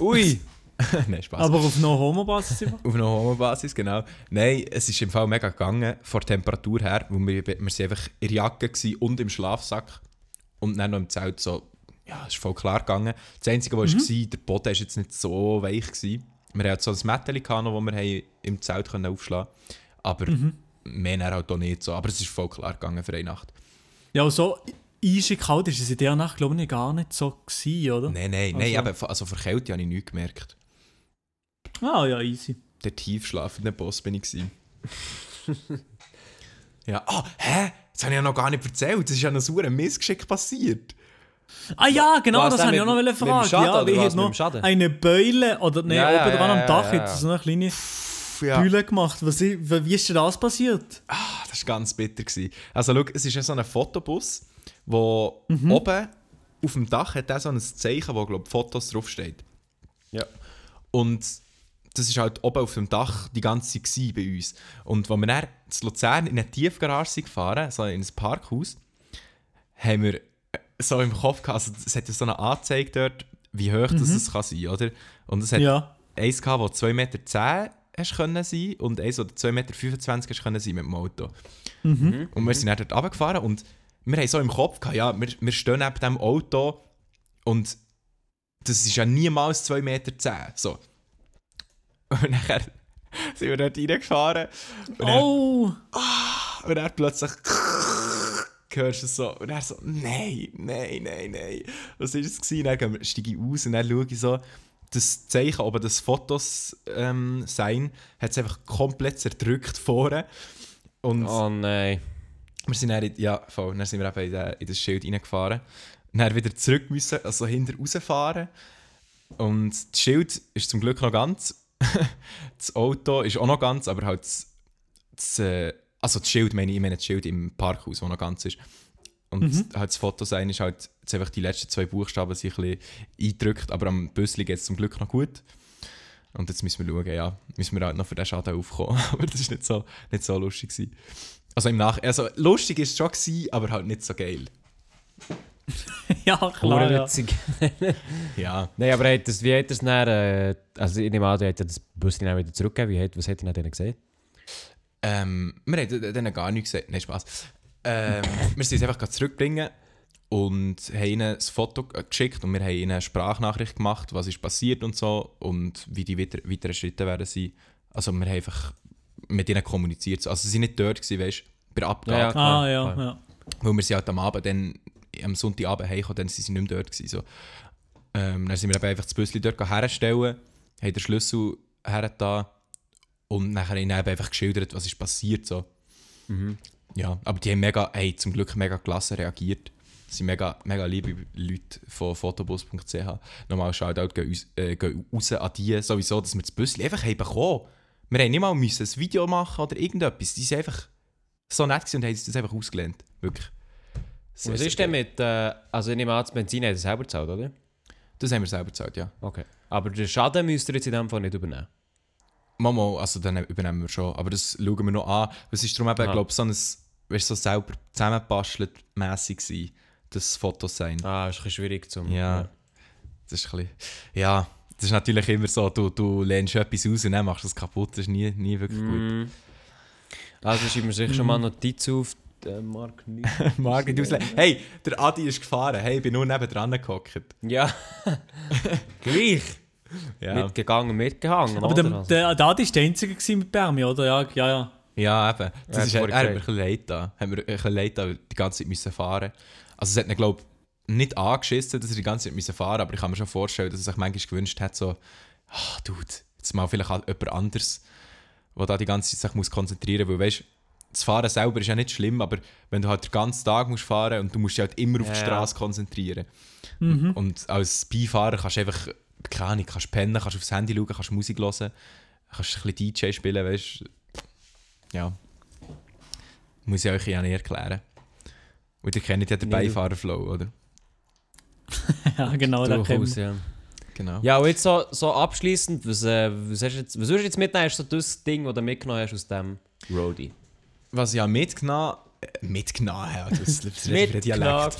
Ui! [LAUGHS] Nein, Spaß. Aber auf No-Homo-Basis immer. [LAUGHS] Auf einer Homo-Basis, genau. Nein, es ist im Fall mega gegangen, von der Temperatur her, wo wir, wir sind einfach in der Jacke und im Schlafsack. Und dann noch im Zelt so, ja, es ist voll klar gegangen. Das Einzige, was war, der Boden war jetzt nicht so weich. Gewesen. Wir hatten so ein Mätteli, das wir haben im Zelt können aufschlagen konnten. Aber mehr dann halt auch nicht so. Aber es ist voll klar gegangen für eine Nacht. Ja, und so eisig kalt ist es in der Nacht, glaube ich, gar nicht so gewesen, oder? Nein, nein, nein, Also- aber also vor Kälte habe ich nichts gemerkt. Ah ja, easy. Der tiefschlafende Boss bin ich. gewesen. [LAUGHS] ja, ah, hä? Das habe ich ja noch gar nicht erzählt. Das ist ja noch so ein Missgeschick passiert. Ah ja, genau, Was das habe ich auch noch fragen. Schaden ja, hat mit noch eine Beule, oder nein, Ja, oben dran ja, am Dach ja, ja. so eine kleine Ja. Bühle gemacht. Was, wie ist denn das passiert? Ah, das war ganz bitter. Gewesen. Also, schau, es ist ja so ein Fotobus, wo oben auf dem Dach hat so ein Zeichen, wo, glaube Fotos draufsteht. Ja. Und das war halt oben auf dem Dach die ganze Zeit gewesen bei uns. Und als wir dann zu Luzern in eine Tiefgarage sind gefahren, so in ein Parkhaus, haben wir äh, so im Kopf gehabt, also es hat ja so eine Anzeige dort, wie hoch das es kann sein, oder? Und es hat Ja. eins gehabt, wo 2,10 Meter hast können sein und eins, wo 2,25 Meter hast können sein mit dem Auto. Und wir sind dann dort runtergefahren und wir haben so im Kopf gehabt, ja, wir, wir stehen neben dem Auto und das ist ja niemals 2,10 Meter. So. Und nachher [LAUGHS] sind wir dort reingefahren. Und dann, Oh! und dann plötzlich [LAUGHS] hörst du es so. Und er so, nein, nein, nein, nein. Was war es? gewesen? Dann steige ich aus und dann schaue ich so, das Zeichen, aber das Fotos ähm, sein, hat es einfach komplett zerdrückt vorne. Und Oh nein. wir sind dann, in, ja, voll, dann sind wir eben in, den, in das Schild reingefahren. Und dann wieder zurück müssen, also hinter rausfahren. Und das Schild ist zum Glück noch ganz. [LAUGHS] das Auto ist auch noch ganz, aber halt das, das, äh, also das Schild, meine ich, ich meine das Schild im Parkhaus, das noch ganz ist. Und halt das Foto sein ist halt jetzt einfach die letzten zwei Buchstaben sich ein bisschen eingedrückt, aber am Büssli geht es zum Glück noch gut. Und jetzt müssen wir schauen, ja, müssen wir halt noch für den Schaden aufkommen. [LAUGHS] aber das ist nicht so, nicht so lustig gewesen. Also im Nach... Also lustig ist es schon gewesen, aber halt nicht so geil. [LAUGHS] ja, klar. Ja. [LAUGHS] Ja. Nein, aber hat das, wie hat das dann, äh, also ich nehme an, du hättest das Bus dann wieder zurückgegeben. Wie hat, was hat er denen gesehen? Ähm, wir haben denen gar nichts gesagt. Nein, Spaß. Ähm, [LAUGHS] wir sind es einfach zurückbringen und haben ihnen das Foto geschickt und wir haben ihnen eine Sprachnachricht gemacht, was ist passiert und so und wie die weiter, weiteren Schritte werden sein. Also wir haben einfach mit ihnen kommuniziert. Also sie sind nicht dort gewesen, weißt du, bei der Abgabe. Ja. Ah, ja, klar. ja. Weil wir sie halt am Abend dann, am Sonntagabend heimgekommen, dann sind sie nicht mehr dort gewesen. So. Ähm, dann sind wir einfach das Büsschen dort herstellen, haben den Schlüssel hergetan und nachher ihnen einfach geschildert, was ist passiert. So. Ja, aber die haben mega, hey, zum Glück mega gelassen reagiert. Das sind mega, mega liebe Leute von fotobus.ch. Nochmal Shoutout gehen, uns- äh, gehen raus an die, sowieso, dass wir das Büsschen einfach haben bekommen. Wir haben nicht mal müssen ein Video machen oder irgendetwas. Die sind einfach so nett und haben das einfach ausgelernt. Wirklich. Sehr, Was ist denn mit, äh, also ich nehme an, das Benzin hat er selber gezahlt, oder? Das haben wir selber gezahlt, ja. Okay. Aber den Schaden müsst ihr jetzt in dem Fall nicht übernehmen. Mama, also dann übernehmen wir schon. Aber das schauen wir noch an. Es ist darum eben, Ah. glaube so ein, weißt, so selber zusammengebastelt mässig gewesen, das Fotos sein. Ah, ist ein bisschen schwierig zum... Ja. Das ist ein bisschen, ja, das ist natürlich immer so, du, du lehnst etwas aus und dann machst du es kaputt. Das ist nie, nie wirklich gut. Mm. Also schreiben wir sich schon mal Notiz auf, äh, Mark nicht. [LAUGHS] Margit auslehnen. Hey, der Adi ist gefahren. Hey, ich bin nur nebendran gehockt. Ja. [LAUGHS] Gleich. Ja. Mitgegangen, mitgehangen. Aber der, der, der Adi war der Einzige mit Bermi, oder? Ja, ja, ja. Ja, eben. Das Ja, ist, er hat mir ein bisschen leid da. Hat mir ein bisschen leid da, weil die ganze Zeit müssen fahren. Also es hat ihn, glaube ich, nicht angeschissen, dass er die ganze Zeit müssen fahren aber ich kann mir schon vorstellen, dass er sich manchmal gewünscht hat, so, ah, Dude, jetzt mal vielleicht halt jemand anderes, der da die ganze Zeit sich muss konzentrieren muss. Weil, weißt das Fahren selber ist ja nicht schlimm, aber wenn du halt den ganzen Tag musst fahren und du musst dich halt immer auf die Ja, ja. Straße konzentrieren. Und als Beifahrer kannst du einfach, keine Ahnung, kannst pennen, kannst aufs Handy schauen, kannst Musik hören, kannst ein bisschen DJ spielen, weißt Ja. Muss ich euch ja nicht erklären. Und ihr kennt ja den Nee, Beifahrerflow, oder? [LAUGHS] ja, genau, Durchaus, kennt ja. Genau. Ja, und jetzt so, so abschließend, was, äh, was, hast du jetzt, was würdest du jetzt mitnehmen? Ist so das Ding, das du mitgenommen hast aus dem Roadie? Was ich habe mitgenommen äh, mitgenommen habe, das, das ist ein [LAUGHS] Dialekt.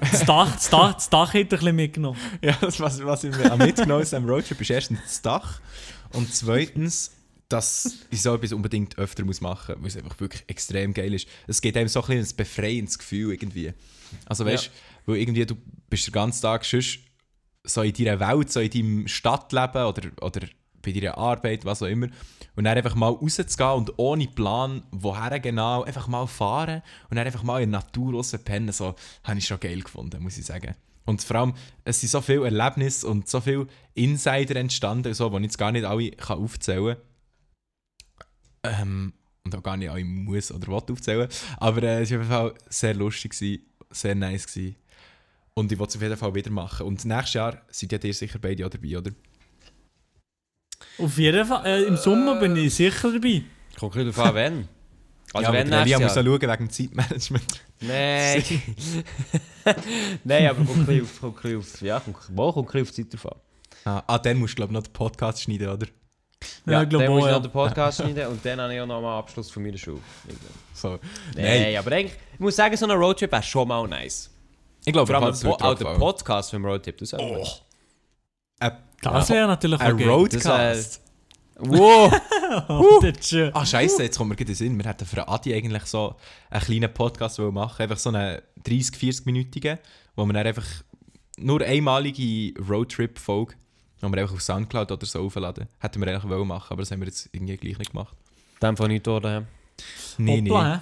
Das Dach, das Dach, das Dach hat er ein bisschen mitgenommen. [LAUGHS] Ja, das, was, was ich mir habe mitgenommen aus diesem Roadtrip ist erstens das Dach und zweitens, dass ich so etwas unbedingt öfter muss machen muss, weil es einfach wirklich extrem geil ist. Es gibt einem so ein, bisschen ein befreiendes Gefühl irgendwie. Also weißt du, weil irgendwie du bist den ganzen Tag sonst so in deiner Welt, so in deinem Stadtleben oder, oder bei deiner Arbeit, was auch immer. Und dann einfach mal rauszugehen und ohne Plan, woher genau, einfach mal fahren und dann einfach mal in der Natur raus pennen, so, habe ich schon geil gefunden, muss ich sagen. Und vor allem, es sind so viele Erlebnisse und so viele Insider entstanden, so, die ich jetzt gar nicht alle kann aufzählen kann. Ähm, und auch gar nicht alle muss oder will aufzählen. Aber äh, es war auf jeden Fall sehr lustig, gewesen, sehr nice. Gewesen. Und ich will es auf jeden Fall wieder machen. Und nächstes Jahr seid ja ihr sicher beide auch dabei, oder? Auf jeden Fall, äh, im Sommer bin ich sicher dabei. Kommt ein bisschen darauf an, wenn. [LAUGHS] Also ja, wenn muss nächstes auch Jahr. schauen wegen dem Zeitmanagement. Nein. [LAUGHS] Nein, aber kommt ein auf, kommt ein auf, ja, kommt, kommt ein auf die Zeit drauf an. Ah, ah, dann musst du, glaube ich, noch den Podcast schneiden, oder? Ja, glaube dann muss ich ja. noch den Podcast schneiden und dann habe ich auch noch mal Abschluss von meiner Schule. So. Nein, aber eigentlich, ich muss sagen, so ein Roadtrip wäre schon mal nice. Ich glaube, Vor allem po auch der fallen. Podcast vom Roadtrip, das nice. Ein, Das wäre natürlich auch ein. Roadcast. Wow! [LAUGHS] Oh, das ist schön. Ah, scheiße, jetzt kommt mir gerade in den Sinn. Wir hätten für Adi eigentlich so einen kleinen Podcast wollen machen Einfach so einen 30-, 40-minütigen, wo wir dann einfach nur einmalige Roadtrip-Folge die wir einfach auf Soundcloud oder so aufladen. Hätten wir eigentlich wollen machen, aber das haben wir jetzt irgendwie gleich nicht gemacht. Dem von nicht worden. Nee, hä?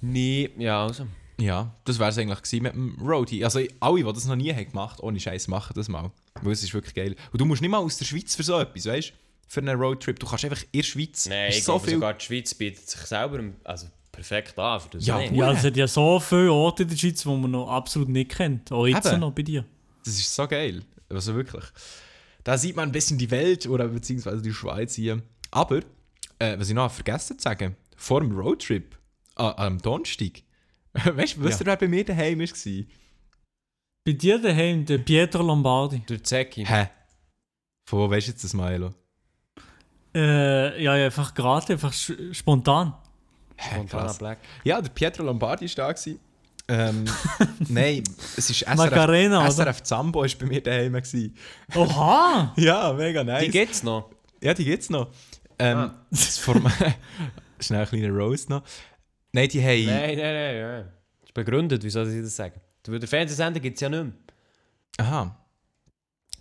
Nee, ja, also. Ja, das wäre es eigentlich gewesen mit dem Roadie. Also alle, die das noch nie haben gemacht ohne Scheiß, machen das mal. Weil es ist wirklich geil. Und du musst nicht mal aus der Schweiz für so etwas, weißt du? Für einen Roadtrip. Du kannst einfach in der Schweiz. Nein, ich so glaube viel. sogar die Schweiz bietet sich selber also perfekt an für das. Ja, Nein. Ja, es hat ja so viele Orte in der Schweiz, die man noch absolut nicht kennt. Auch jetzt Eben. noch bei dir. Das ist so geil. Also wirklich. Da sieht man ein bisschen die Welt oder beziehungsweise die Schweiz hier. Aber, äh, was ich noch vergessen zu sagen, vor dem Roadtrip äh, am Donnerstag, [LAUGHS] weißt du, wisst ihr, wer bei mir daheim war? Bei dir daheim, der Pietro Lombardi. Durch Zecki. Hä? Von wo weißt du jetzt das, Milo? Äh, ja, ja, einfach gerade, einfach spontan. Krass. Black. Ja, der Pietro Lombardi war da. gewesen. Ähm, [LAUGHS] nein, es ist SRF, Macarena? SRF Zambo war bei mir daheim. gewesen. Oha! [LAUGHS] Ja, mega nice. Die gibt's noch. Ja, die gibt's noch. Ähm, Ah. [LAUGHS] das Format. Schnell ein kleiner Roast noch. Nein, die haben. Nein, nein, nein. Ja. Das ist begründet, wie soll ich das sagen? Weil der Fernsehsender gibt es ja nicht mehr. Aha.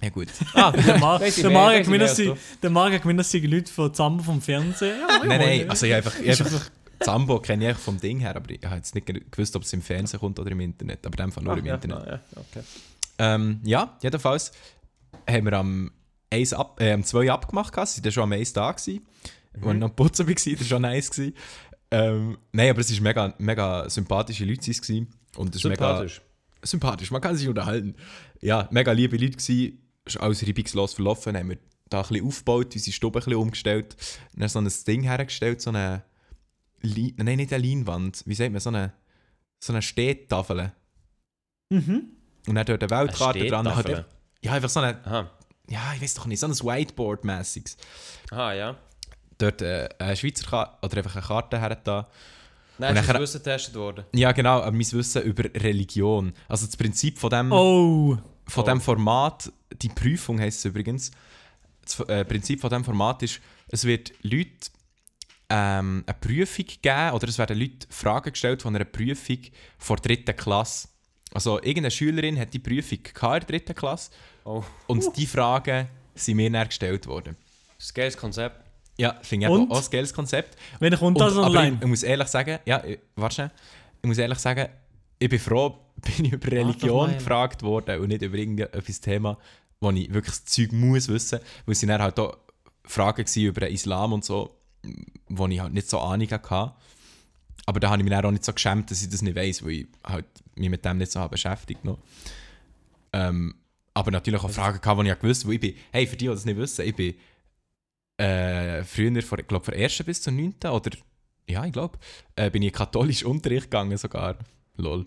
Ja, gut. Ah, der gemeint, mehr dass die Leute von Zambo vom Fernsehen. Ja, nein, nein, also ich einfach, ich einfach Zambo kenne ich vom Ding her, aber ich habe jetzt nicht gewusst, ob es im Fernsehen kommt oder im Internet. Aber in dem Fall nur Ah, im ja, Internet. ah, ja, okay. Ähm, ja, jedenfalls haben wir am, 1 ab, äh, am 2 abgemacht, sie waren schon am 1 da. Gewesen. Mhm. Und ich noch putzen war, das war schon nice. Gewesen. Ähm, nein, aber es waren mega, mega sympathische Leute. Gewesen. Und es ist mega Sympathisch. sympathisch, man kann sich unterhalten. Ja, mega liebe Leute gewesen, ist alles reibungslos verlaufen, haben wir da ein bisschen aufgebaut, unsere Stube ein bisschen umgestellt, dann so ein Ding hergestellt, so eine, Li nein, nicht eine Leinwand, wie sagt man, so eine, so eine Stehtafel. Mhm. Und dann dort eine Weltkarte Eine dran. Halt, ja, einfach so eine, Aha. ja, ich weiß doch nicht, so ein Whiteboard-mässiges. Aha, ja. Dort äh, eine Schweizer Karte, oder einfach eine Karte her da. Nein, Und es ist nachher- das Wissen getestet worden. Ja, genau, aber mein Wissen über Religion. Also das Prinzip von dem... Oh, von Oh. dem Format, die Prüfung heisst es übrigens, das äh, Prinzip von dem Format ist, es wird Leute ähm, eine Prüfung geben oder es werden Leute Fragen gestellt von einer Prüfung vor der dritten Klasse. Also irgendeine Schülerin hat die Prüfung gehabt in der dritten Klasse Oh. und die Fragen sind mir dann gestellt worden. Das ist ein geiles Konzept. Ja, finde ich auch ein geiles Konzept. wenn kommt Und, das online? ich, ich muss ehrlich sagen, ja, ich, warte schnell. ich muss ehrlich sagen, ich bin froh, [LAUGHS] bin ich über Religion gefragt worden und nicht über irgendetwas Thema, wo ich wirklich das Zeug muss wissen, weil es sind dann halt auch Fragen über den Islam und so, wo ich halt nicht so Ahnung hatte. Aber da habe ich mich auch nicht so geschämt, dass ich das nicht weiß, weil ich halt mich mit dem nicht so habe beschäftigt noch. Ähm, aber natürlich auch Fragen gehabt, die ich gewusst habe, ich bin, hey, für die, die das nicht wissen, ich bin äh, früher, von, ich glaube, von 1. bis zur 9. oder, ja, ich glaube, äh, bin ich in katholischen Unterricht gegangen sogar. Lol.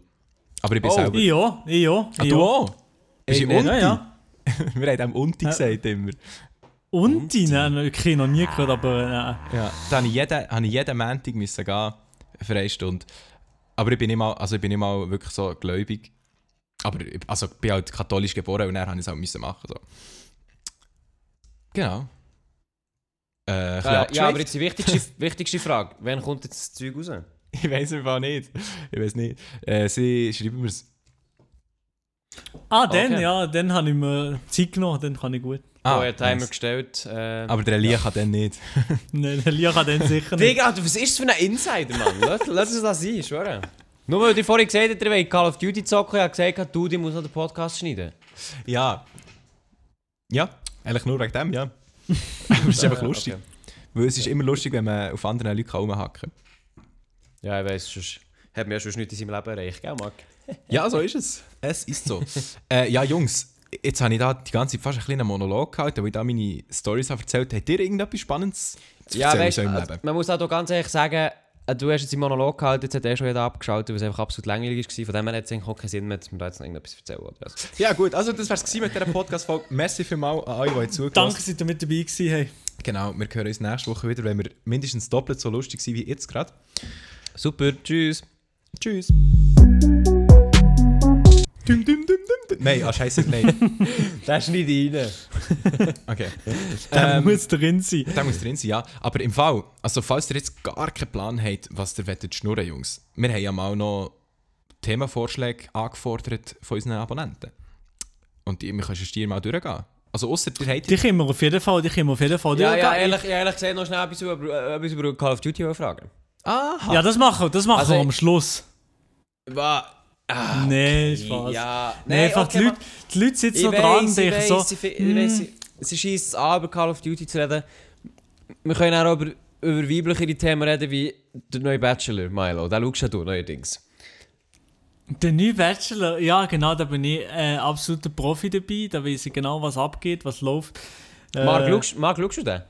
Aber ich bin Oh, selber... Ich ja, ich ja. Ah, du auch? Bist du. Unti? Ja, ja. [LAUGHS] Wir haben dem Unti Ja. gesagt immer. Und die, nein, okay, noch nie gehört, aber äh, Ja, da habe ich jeden, habe ich jeden Montag müssen gehen für eine Stunde. Aber ich bin mal, also ich bin mal wirklich so gläubig. Aber ich, also ich bin halt katholisch geboren und dann habe ich es halt müssen machen. So. Genau. Äh, Äh, ja, aber jetzt die wichtigste, wichtigste Frage. Wann kommt jetzt das Zeug raus? [LAUGHS] Ich weiß einfach nicht. Ich weiß nicht. Äh, sie schreiben mir es. Ah, dann, Okay. ja, dann habe ich mir Zeit genommen, dann kann ich gut. Ah, oh, habe Timer nice. gestellt. Äh, Aber der Elia kann dann nicht. [LAUGHS] Nein, der Lia kann dann sicher nicht. Digga, was ist das für ein Insider, Mann? [LAUGHS] lass, lass es das sein, ich schwöre. Nur weil du vorhin gesagt hast, ihr wollt Call of Duty zocken, ich habe gesagt, du, die muss noch den Podcast schneiden. Ja. Ja, eigentlich nur wegen dem, ja. [LAUGHS] Aber es ist einfach lustig. okay. Weil es ist immer lustig, wenn man auf anderen Leuten rumhacken kann. Ja, ich weiss, sonst hat mir ja schon nichts in seinem Leben erreicht, gell, Marc? Ja, so ist es. Es ist so. äh, ja, Jungs, jetzt habe ich da die ganze Zeit fast einen kleinen Monolog gehalten, wo ich da meine Storys habe erzählt Habt ihr irgendetwas Spannendes zu Ja, erzählen weißt du, Leben? man muss auch ganz ehrlich sagen, äh, du hast jetzt im Monolog gehalten, jetzt hat er schon jeder abgeschaltet, weil es einfach absolut langweilig war. Von dem her hat es eigentlich auch keinen Sinn mehr, dass wir da jetzt noch irgendetwas erzählen. Also, Ja, gut, also das wär's gewesen mit dieser Podcast-Folge. [LAUGHS] Merci vielmals an alle, die zugelassen Danke, dass ihr mit dabei gewesen hey. Genau, wir hören uns nächste Woche wieder, wenn wir mindestens doppelt so lustig sind wie jetzt gerade. super, tschüss. Tschüss. Dum, dum, dum, dum. Nein, ah, scheiße, nein. [LAUGHS] Das schneide ich rein. Okay. [LAUGHS] Der Ähm, muss drin sein. Der muss drin sein, ja. Aber im Fall, also falls ihr jetzt gar keinen Plan habt, was ihr wettet schnurren, Jungs. Wir haben ja mal noch Themenvorschläge angefordert von unseren Abonnenten. Und die, wir können schon mal durchgehen. Also außer ihr habt Die können wir auf jeden Fall, die können wir auf jeden Fall Ja, ja, durchgehen. ehrlich, ehrlich gesagt noch schnell etwas über, äh, etwas über Call of Duty fragen. Aha. Ja, das machen wir, das machen Also- wir am Schluss. Was? Ah, Nee, Spaß. Ja, Nee, einfach die, Leute, die Leute sitzen noch dran und denken so, ich weiss, schießt es an, über Call of Duty zu reden. Wir können auch über, über weiblichere Themen reden, wie der neue Bachelor, Milo. Da schaust ja du neuerdings. der neue Bachelor, ja genau, da bin ich äh, absoluter Profi dabei, da weiß ich genau, was abgeht, was läuft. Äh, Marc, schaust du den?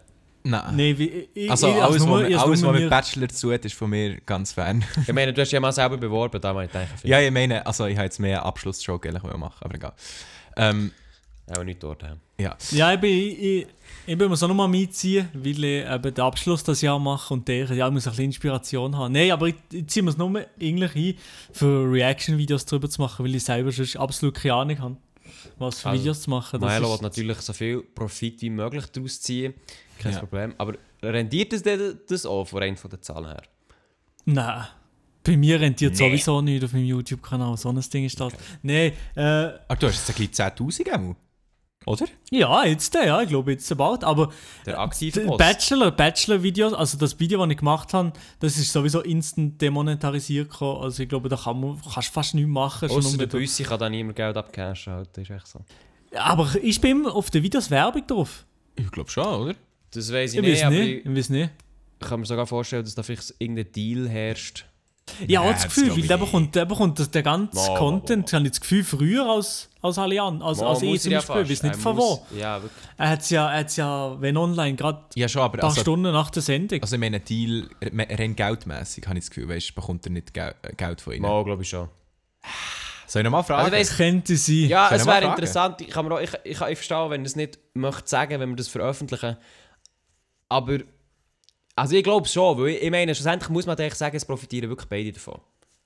Nein. Nee, wie, ich, Also ich, alles, nur- was alles, was mit Bachelor zu tut, ist von mir ganz fern. [LAUGHS] Ich meine, du hast dich ja mal selber beworben, da meine ich denke. ja, ich meine, also ich habe jetzt mehr Abschlussjoke eigentlich machen, aber egal. Ähm, Auch nicht dort. Ja. ja. Ja, ich bin, ich, ich bin mir so nochmal mitziehen, weil ich eben den Abschluss das Jahr mache und der, ja, ich muss ein bisschen Inspiration haben. Nein, aber ich, ich ziehe mir es nur eigentlich ein, für Reaction-Videos drüber zu machen, weil ich selber schon absolut keine Ahnung habe, was für Also, Videos zu machen. Das Milo will natürlich so viel Profit wie möglich daraus ziehen. Kein Ja. Problem. Aber rendiert es denn das auch von rein von den Zahlen her? Nein. Bei mir rentiert Nee. sowieso nicht auf meinem YouTube-Kanal. So ein Ding ist das. Nein, äh, Aber du hast jetzt ein bisschen 10'000 auch, oder? ja, jetzt, äh, ja, ich glaube jetzt bald. Aber Der aktive. Bachelor, Bachelor-Videos, also das Video, das ich gemacht habe, das ist sowieso instant demonetarisiert gekommen. Also ich glaube, da kann man, kannst du fast nichts machen. Ausser der Büssi kann da niemand Geld abcashen. Halt. Das ist echt so. aber ist bei ihm auf den Videos Werbung drauf? Ich glaube schon, oder? Das weiß ich, Ich nicht, aber nicht. ich Ich weiß nicht. kann mir sogar vorstellen, dass da vielleicht irgendein Deal herrscht. Ja, auch Nein, das Gefühl, weil ich der bekommt, der bekommt das, der ganze wow, Content, habe ich das Gefühl, früher als, als alle anderen. Als, als ich zum Beispiel, ich weiß nicht von wo. Ja, wirklich. Er hat es ja, er hat's ja, wenn online, gerade Ja, schon, aber ein paar also, Stunden nach der Sendung. also ich meine, Deal, rein geldmässig habe ich das Gefühl, weißt, bekommt er nicht Gel äh, Geld von ihnen. Mal, glaube ich schon. Soll ich nochmal fragen? Also, weiss- könnte sein. Ja, Soll es ich wäre fragen? interessant. Ich kann, mir auch, ich, ich, kann- ich verstehe, wenn ihr es nicht möchte sagen, wenn wir das veröffentlichen. Aber, also ich glaube schon, weil ich, ich meine, schlussendlich muss man eigentlich sagen, es profitieren wirklich beide davon.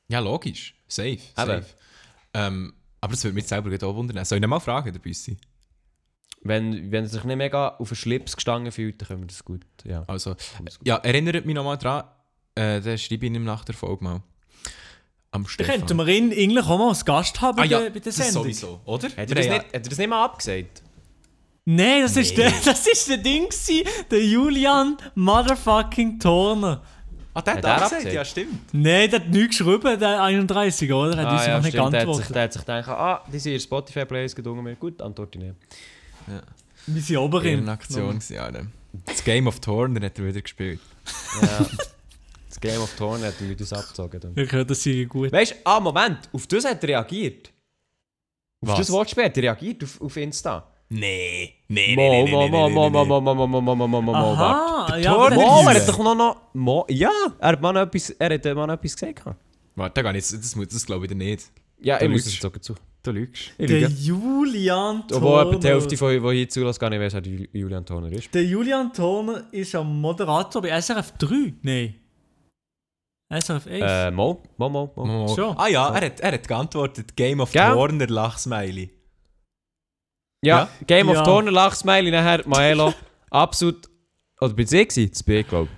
ja, logisch. Safe. safe. Ähm, aber das würde mich selber auch wundern. Soll ich nochmal fragen, der Büssi? Wenn, wenn er sich nicht mega auf den Schlips gestangen fühlt, dann können wir das gut. Ja. Also, ja, erinnert mich nochmal dran, äh, dann schreibe ich ihm nach der Folge mal. Am Stefan. könnten wir ihn eigentlich auch mal als Gast haben ah bei, ja, der, bei der das Sendung. sowieso, oder? Hat er, das haben nicht, hat er das nicht mal abgesagt? Nein, das ist der, [LAUGHS] das ist der Ding gewesen, der Julian Motherfucking Turner. Ah, der Hat hat er auch gesagt, ja, stimmt. Nein, der hat nichts geschrieben, der 31, oder? Er hat uns Ah, ja, noch nicht stimmt. Der hat, sich, geantwortet. der hat sich gedacht, ah, die sind in Spotify-Plays gedungen. mir. Gut, antworte ich nicht. Wir sind Oberin. In Aktion, ja. ne. Das Game of Turner hat er wieder gespielt. Ja. das Game of Thrones hat mir das abgezogen. dann. Ich höre, das sei gut. Weißt du, ah, Moment, auf das hat er reagiert. Auf Was? das Wortspiel hat er reagiert auf, auf Insta. Nee, nee, nee, nee, nee, nee, nee, Aha, ja, aber Mo, er hat doch noch, noch Mo, ja, er hat mal noch etwas, er hat mal noch etwas gesagt. Warte, gar nicht, das, muss das glaube ich dir nicht. Ja, ich muss es sogar zu. Du lügst. Der Julian Toner. Obwohl die Hälfte von euch hier zulässt, gar nicht weiß, wer Julian Toner ist. Der Julian Toner ist ein Moderator bei SRF 3. Nein. SRF 1? Äh, Mo, Mo, Mo, Mo. Mo. Ah ja, er hat, er hat geantwortet, Game of Warner, Lachsmiley. Ja, Ja? Game of Ja. Turner, Lachsmiley, nachher Maelo. Absolut... Oder bei C gewesen? Das B, glaube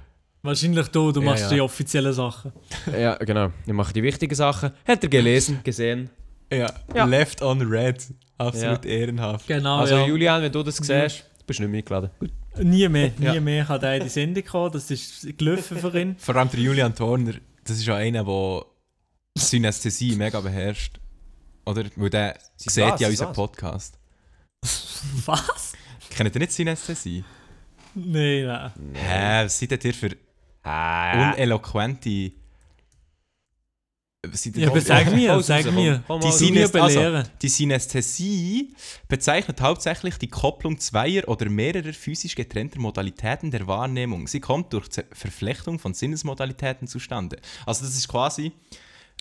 Wahrscheinlich du, du machst ja. die offiziellen Sachen. ich. [LAUGHS] Ja, genau. Ich mache die wichtigen Sachen. Hat er gelesen, gesehen. Ja, Ja. Left on Red. Absolut ehrenhaft. Genau, Also ja. Julian, wenn du das siehst, bist du nicht mehr eingeladen. Gut. Nie mehr, nie Ja. mehr kann er in die Sendung kommen. Das ist gelaufen für ihn. [LAUGHS] Vor allem der Julian Turner, das ist ja einer, der Synästhesie mega beherrscht. Oder? Weil der Sie sieht ja unseren was? Podcast. [LAUGHS] Was? Kennt ihr nicht Synästhesie? Nein, nein. Hä, was seid ihr für Ah, uneloquente... Was seid ihr Ja, aber für- sag mir, sag mir. Die Synästh also, die Synästhesie bezeichnet hauptsächlich die Kopplung zweier oder mehrerer physisch getrennter Modalitäten der Wahrnehmung. Sie kommt durch Z- Verflechtung von Sinnesmodalitäten zustande. Also das ist quasi...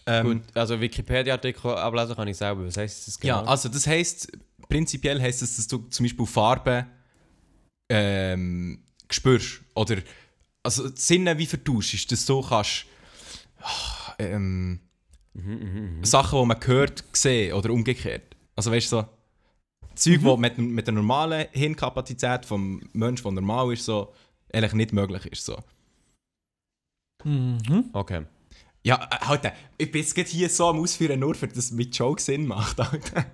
Ähm, Gut, also Wikipedia-Artikel ablesen kann ich selber. Was heisst das genau? Ja, also das heißt prinzipiell heißt es, dass du zum Beispiel Farben ähm, spürst oder also Sinne wie vertauschst, dass du kannst ah, ähm, Sachen, die man hört, sehen oder umgekehrt. Also weißt du so Zeug, die mit, mit der normalen Hirnkapazität vom Menschen, der normal ist, so eigentlich nicht möglich ist. So. Mhm. Okay. Ja, halt, ich bin jetzt hier so am Ausführen, nur für das mit Joke Sinn macht. Alter.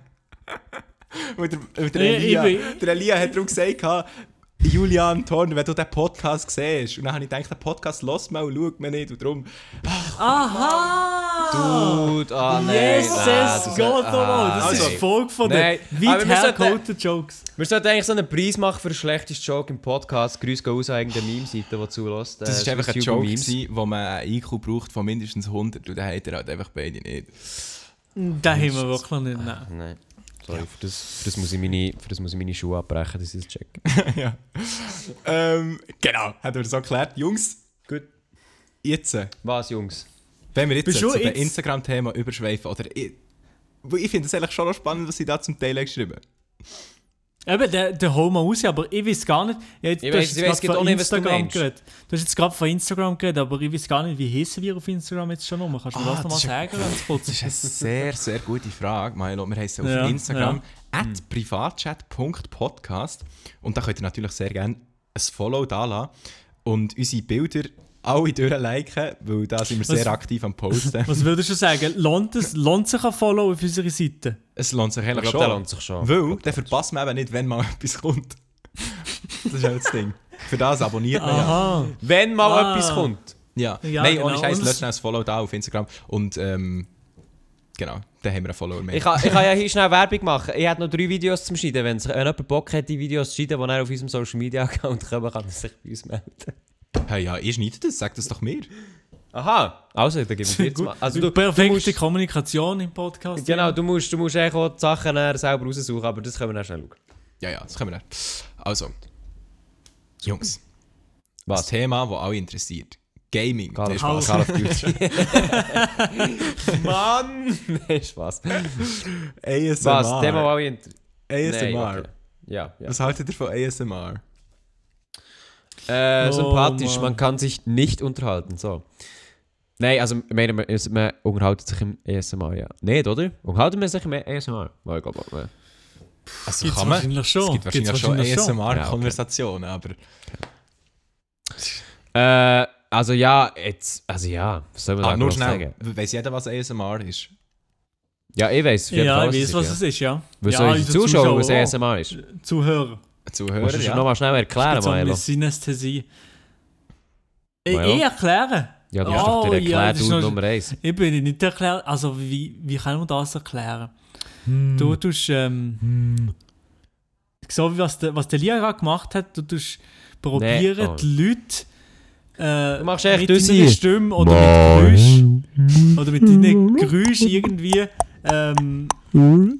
[LAUGHS] [LAUGHS] Weil der, weil der, Ja, Elia, ich bin- der Elia hat darum gesagt, Julian Thorn, wenn du den Podcast siehst. Und dann habe ich gedacht, den Podcast los mal und schau mir nicht. Und darum, Aha! Dude, ah nein. Jesus nein, Gott, das- oh, ah, das Also- ist Folge von Nein, den weit hergeholten Jokes. Wir sollten eigentlich so einen Preis machen für den schlechtesten Joke im Podcast. Grüß gehen raus an irgendeine Meme-Seite, die zulässt. das ist Äh, einfach ein Joke, gewesen, wo man einen IQ braucht von mindestens 100. Und den hat er halt einfach beide nicht. Den haben wir wirklich nicht. Nein. Sorry, für, das, für, das muss ich meine, für das muss ich meine Schuhe abbrechen, dass ich das check. [LAUGHS] ja. ähm, genau, hat er so erklärt. Jungs, Gut. jetzt, Was, Jungs? wenn wir jetzt zu dem Instagram-Thema überschweifen, oder ich, ich finde es eigentlich schon noch spannend, was sie da zum Teil haben geschrieben Eben, der, der hol mal raus, aber ich weiß gar nicht. Ja, jetzt, Ich hast ich jetzt weiss gerade von nicht, du Instagram geredet. Du hast jetzt gerade von Instagram geredet, aber ich weiß gar nicht, wie heißen wir auf Instagram jetzt schon noch. Kannst du mir Ah, das nochmal sagen, ganz kurz? Das ist eine sehr, sehr gute Frage, Milo. Wir heißen auf Ja, Instagram at privatchat.podcast und da könnt ihr natürlich sehr gerne ein Follow da lassen und unsere Bilder alle durchliken, weil da sind wir Was- sehr aktiv am Posten. [LAUGHS] Was würdest du sagen? Lohnt, es, lohnt sich ein Follow auf unserer Seite? es lohnt sich Ich eigentlich der schon. lohnt sich schon. Weil, dann verpasst man eben nicht, wenn mal [LAUGHS] etwas kommt. das ist halt das Ding. Für das abonniert man ja. Wenn mal Ah. etwas kommt. Ja, Ja, nein, genau. ohne Scheiß, es- schnell ein Follow da auf Instagram und ähm, genau, dann haben wir einen Follower mehr. Ich kann, ich kann ja hier schnell Werbung machen. Ich habe noch drei Videos zum Schneiden. Wenn jemand Bock hat, die Videos zu schneiden, die er auf unserem Social Media Account kommen, kann er sich bei uns melden. Hey, ja, ihr schneidet das, sagt das doch mir. Aha, also, dann geben wir jetzt mal. Also, du, du Perfekte musst, Kommunikation im Podcast. genau, du musst, du musst eigentlich auch die Sachen selber raussuchen, aber das können wir dann schnell schauen. Ja, ja, das können wir dann. Also, Jungs, das Was? Thema, das alle interessiert. Gaming. Call Nee, Spaß. Call of Duty. [LAUGHS] Mann! Nein, Spaß. [LAUGHS] ASMR. Was? Thema, wo ich inter... ASMR. Nein, okay. Ja, ja. Was haltet ihr von ASMR? Äh, Oh, sympathisch, Mann. man kann sich nicht unterhalten. So. Nein, also man, es- man unterhält sich im ASMR, ja. Nicht, oder? Unterhalten wir sich im ASMR? Ja, ich glaube, ja. Also Gibt's kann man. wahrscheinlich schon. Es gibt wahrscheinlich Gibt's schon wahrscheinlich schon. ASMR-Konversationen, aber Äh, also ja, jetzt, also ja, was soll man ah, da nur schnell. sagen? Weiß jeder, was ASMR ist? Ja, ich weiß, Ja, ich weiß, was es ist, ja. Was ja, soll ich Zuschauer, was auch. ASMR ist? Zuhörer. Zuhörer, Musst du ja. nochmal schnell erklären, Milo? Synästhesie. Ich, ich erklären? Ja, du doch Oh, der ja, das ist Erklärdude noch- Nummer 1. Ich bin nicht erklärt. Also, wie, wie kann man das erklären? Hm. Du tust. Ähm, So wie was der, was der Lia gerade gemacht hat, du tust probieren, Nee, oh. die Leute. Äh, Du machst echt mit deiner Stimme oder mit Geräusch oder mit deinen Geräuschen irgendwie ähm,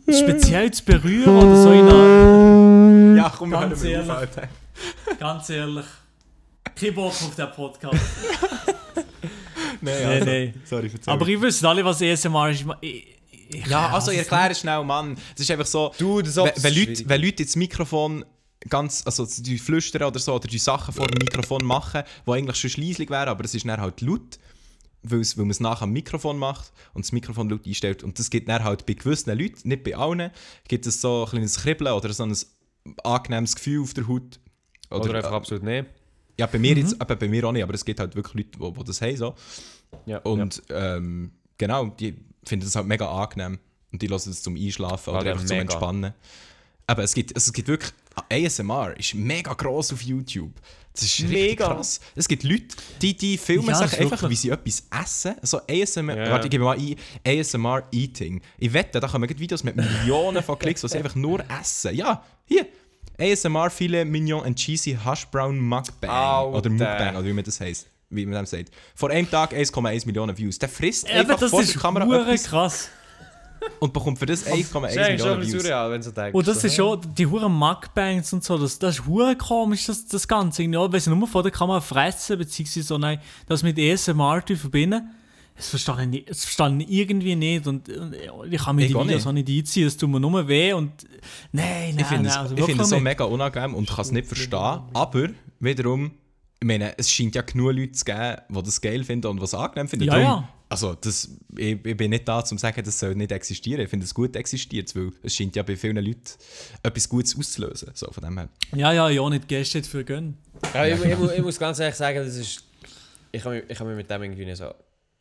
speziell zu berühren oder so in einer, Ja, komm, Ganz mal ehrlich. auf. Ganz ehrlich. Kein Bock auf den Podcast. [LAUGHS] Nein, Nee, also, nee. Sorry, verzeih. Aber ich wüsste alle, was ASMR ist. Ich, ich, Ja, also ich erkläre schnell, Mann. Es ist einfach so, Du, das wenn, wenn, Leute, wenn Leute ins Mikrofon ganz, also die flüstern oder so, oder die Sachen vor dem Mikrofon machen, die eigentlich schon schleislich wären, aber es ist dann halt laut, weil man es nachher am Mikrofon macht und das Mikrofon laut einstellt. Und das gibt dann halt bei gewissen Leuten, nicht bei allen, gibt es so ein kleines Kribbeln oder so ein angenehmes Gefühl auf der Haut. Oder einfach äh, absolut nicht. Ja, bei mir, jetzt, eben bei mir auch nicht, aber es gibt halt wirklich Leute, die, die das haben. So. Ja, Und ähm, genau, die finden das halt mega angenehm. Und die lassen es zum Einschlafen Ah, oder ja, einfach zum mega. Entspannen. Aber es gibt, also es gibt wirklich. ASMR ist mega gross auf YouTube. Das ist richtig Mega. krass. Es gibt Leute, die, die filmen Ja, sich das ist einfach, wie sie etwas essen. So ASMR, Ja. warte, ich gebe mal ein, ASMR Eating. Ich wette, da kommen Videos mit Millionen von Klicks, wo sie einfach nur essen. Ja, hier. ASMR Filet Mignon and Cheesy Hash Brown Mukbang. Alter. Oder Mukbang, oder wie man das heißt. Wie man das sagt. Vor einem Tag 1,1 Millionen Views. Der frisst Eben, einfach das vor ist der Kamera hure etwas krass. Und bekommt für das 1,1 Das ist eigentlich schon ein Millionen bisschen Views. surreal, wenn du denkst. Und das ist schon, die huren Mukbangs und so, das, das ist hure komisch, das, das Ganze. Auch, Wenn sie nur vor der Kamera fressen, beziehungsweise so, nein, das mit ASMR zu verbinden, das verstehe ich, nicht, das verstehe ich irgendwie nicht. Und, und ich kann mir die auch Videos nicht. auch nicht einziehen, das tut mir nur weh und nein, nein, Ich finde nein, es, also ich finde es so mega unangenehm und kann es nicht verstehen. Aber wiederum, ich meine, es scheint ja genug Leute zu geben, die das geil finden und was angenehm finden. Ja, Darum- ja. Also, das, ich, ich bin nicht da, um zu sagen, das soll nicht existieren. Ich finde es gut existiert, weil es scheint ja bei vielen Leuten etwas Gutes auszulösen. So, von dem her. Ja, ja, ja, nicht Gäste für gönnen. Ja, ich, ich, ich muss ganz ehrlich sagen, das ist. Ich kann mich, ich kann mich mit dem irgendwie nicht so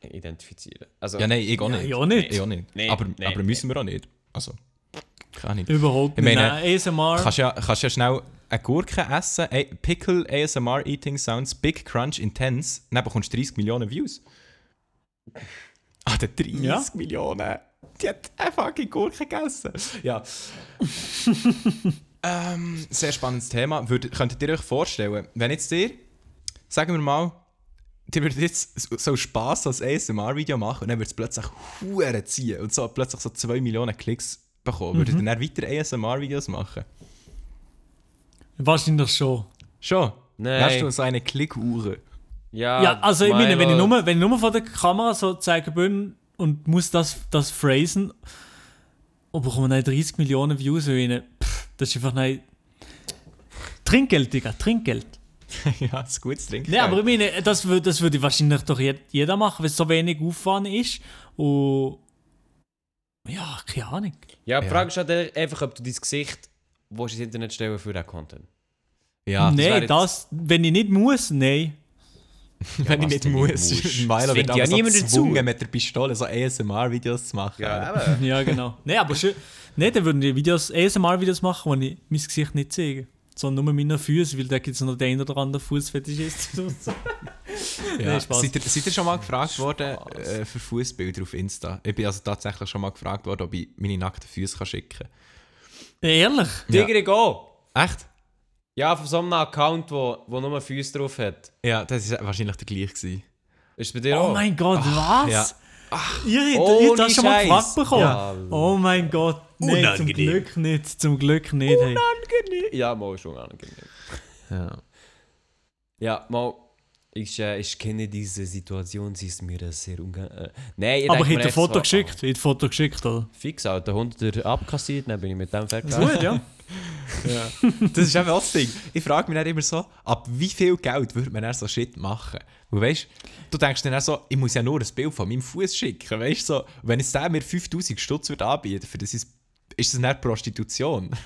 identifizieren. Also, Ja, nein, ich auch Ja, nicht. ich auch nicht. Ich auch nicht. Nee, aber, nee, aber müssen wir auch nicht. Also, Keine Ahnung. Überhaupt Ich nicht. meine, Nein, ASMR. Kannst ja, kannst ja schnell eine Gurke essen, Pickle ASMR Eating Sounds, Big Crunch Intense, dann bekommst du 30 Millionen Views. Ah, der 30 Ja. Millionen. Die hat eine fucking Gurke gegessen. Ja. [LAUGHS] ähm, sehr spannendes Thema. Würd, könntet ihr euch vorstellen, wenn jetzt dir, sagen wir mal, dir würdet jetzt so- Spass als ASMR-Video machen und dann würde es plötzlich Huren ziehen und so plötzlich so 2 Millionen Klicks bekommen. Würdet ihr dann weiter ASMR-Videos machen? Wahrscheinlich schon. Schon? Nein. Hast du so eine Klickuhr? Ja, Ja, also ich meine, wenn ich, nur, wenn ich nur vor der Kamera so zeigen bin und muss das, das phrasen und bekomme dann 30 Millionen Views rein, pff, das ist einfach nicht... Trinkgeld, Digga, Trinkgeld. [LAUGHS] ja, das ist gutes Trinken. Nein, aber ich meine, das, wür- das würde wahrscheinlich doch je- jeder machen, weil es so wenig Aufwand ist und... Ja, keine Ahnung. Ja, die Ja. Frage ist halt einfach, ob du dein Gesicht willst ins Internet stellen für diesen Content. ja, nein, jetzt- das, wenn ich nicht muss, nein. wenn ich nicht muss. Milo wird ja niemand dazu. gezwungen, mit der Pistole so ASMR-Videos zu machen. aber... [LAUGHS] Ja, genau. Nein, aber schön. Nein, dann würden die Videos, ASMR-Videos machen, wo ich mein Gesicht nicht zeige. Sondern nur meine Füße, weil da gibt es noch den einen oder anderen Fußfetischist. [LAUGHS] Ja. Nein, Spaß. seid, ihr, seid ihr schon mal gefragt worden äh, für Fußbilder auf Insta? Ich bin also tatsächlich schon mal gefragt worden, ob ich meine nackten Füße kann schicken kann. Ehrlich? Digga, go! Echt? Ja, von so einem Account, wo, wo nur Füße drauf hat. Ja, das war wahrscheinlich der gleiche. Gewesen. Ist es bei dir Oh auch? mein Gott, was? ja. Ihr, ihr, das schon mal gefragt bekommen? Ja. Oh mein Gott. Nein, zum Unangenehm. Glück nicht. Zum Glück nicht. Hey. Ja, mal schon angenehm. Ja. Ja, mal... Ich, äh, ich kenne diese Situation, sie ist mir sehr unge... Äh, Nein, ich Aber hätte ein Foto so, geschickt. Ich hätte ein Foto geschickt, oder? Fix, Alter, 100 abkassiert, dann bin ich mit dem fertig. Gut, [LAUGHS] ja. Das ist einfach auch das Ding. Ich frage mich dann immer so, ab wie viel Geld würde man dann so Shit machen? Weil weißt du, denkst dann auch so, ich muss ja nur ein Bild von meinem Fuß schicken. Weißt du, so, wenn jetzt der mir 5000 Stutz würde anbieten, für das ist, ist das nicht Prostitution. [LAUGHS]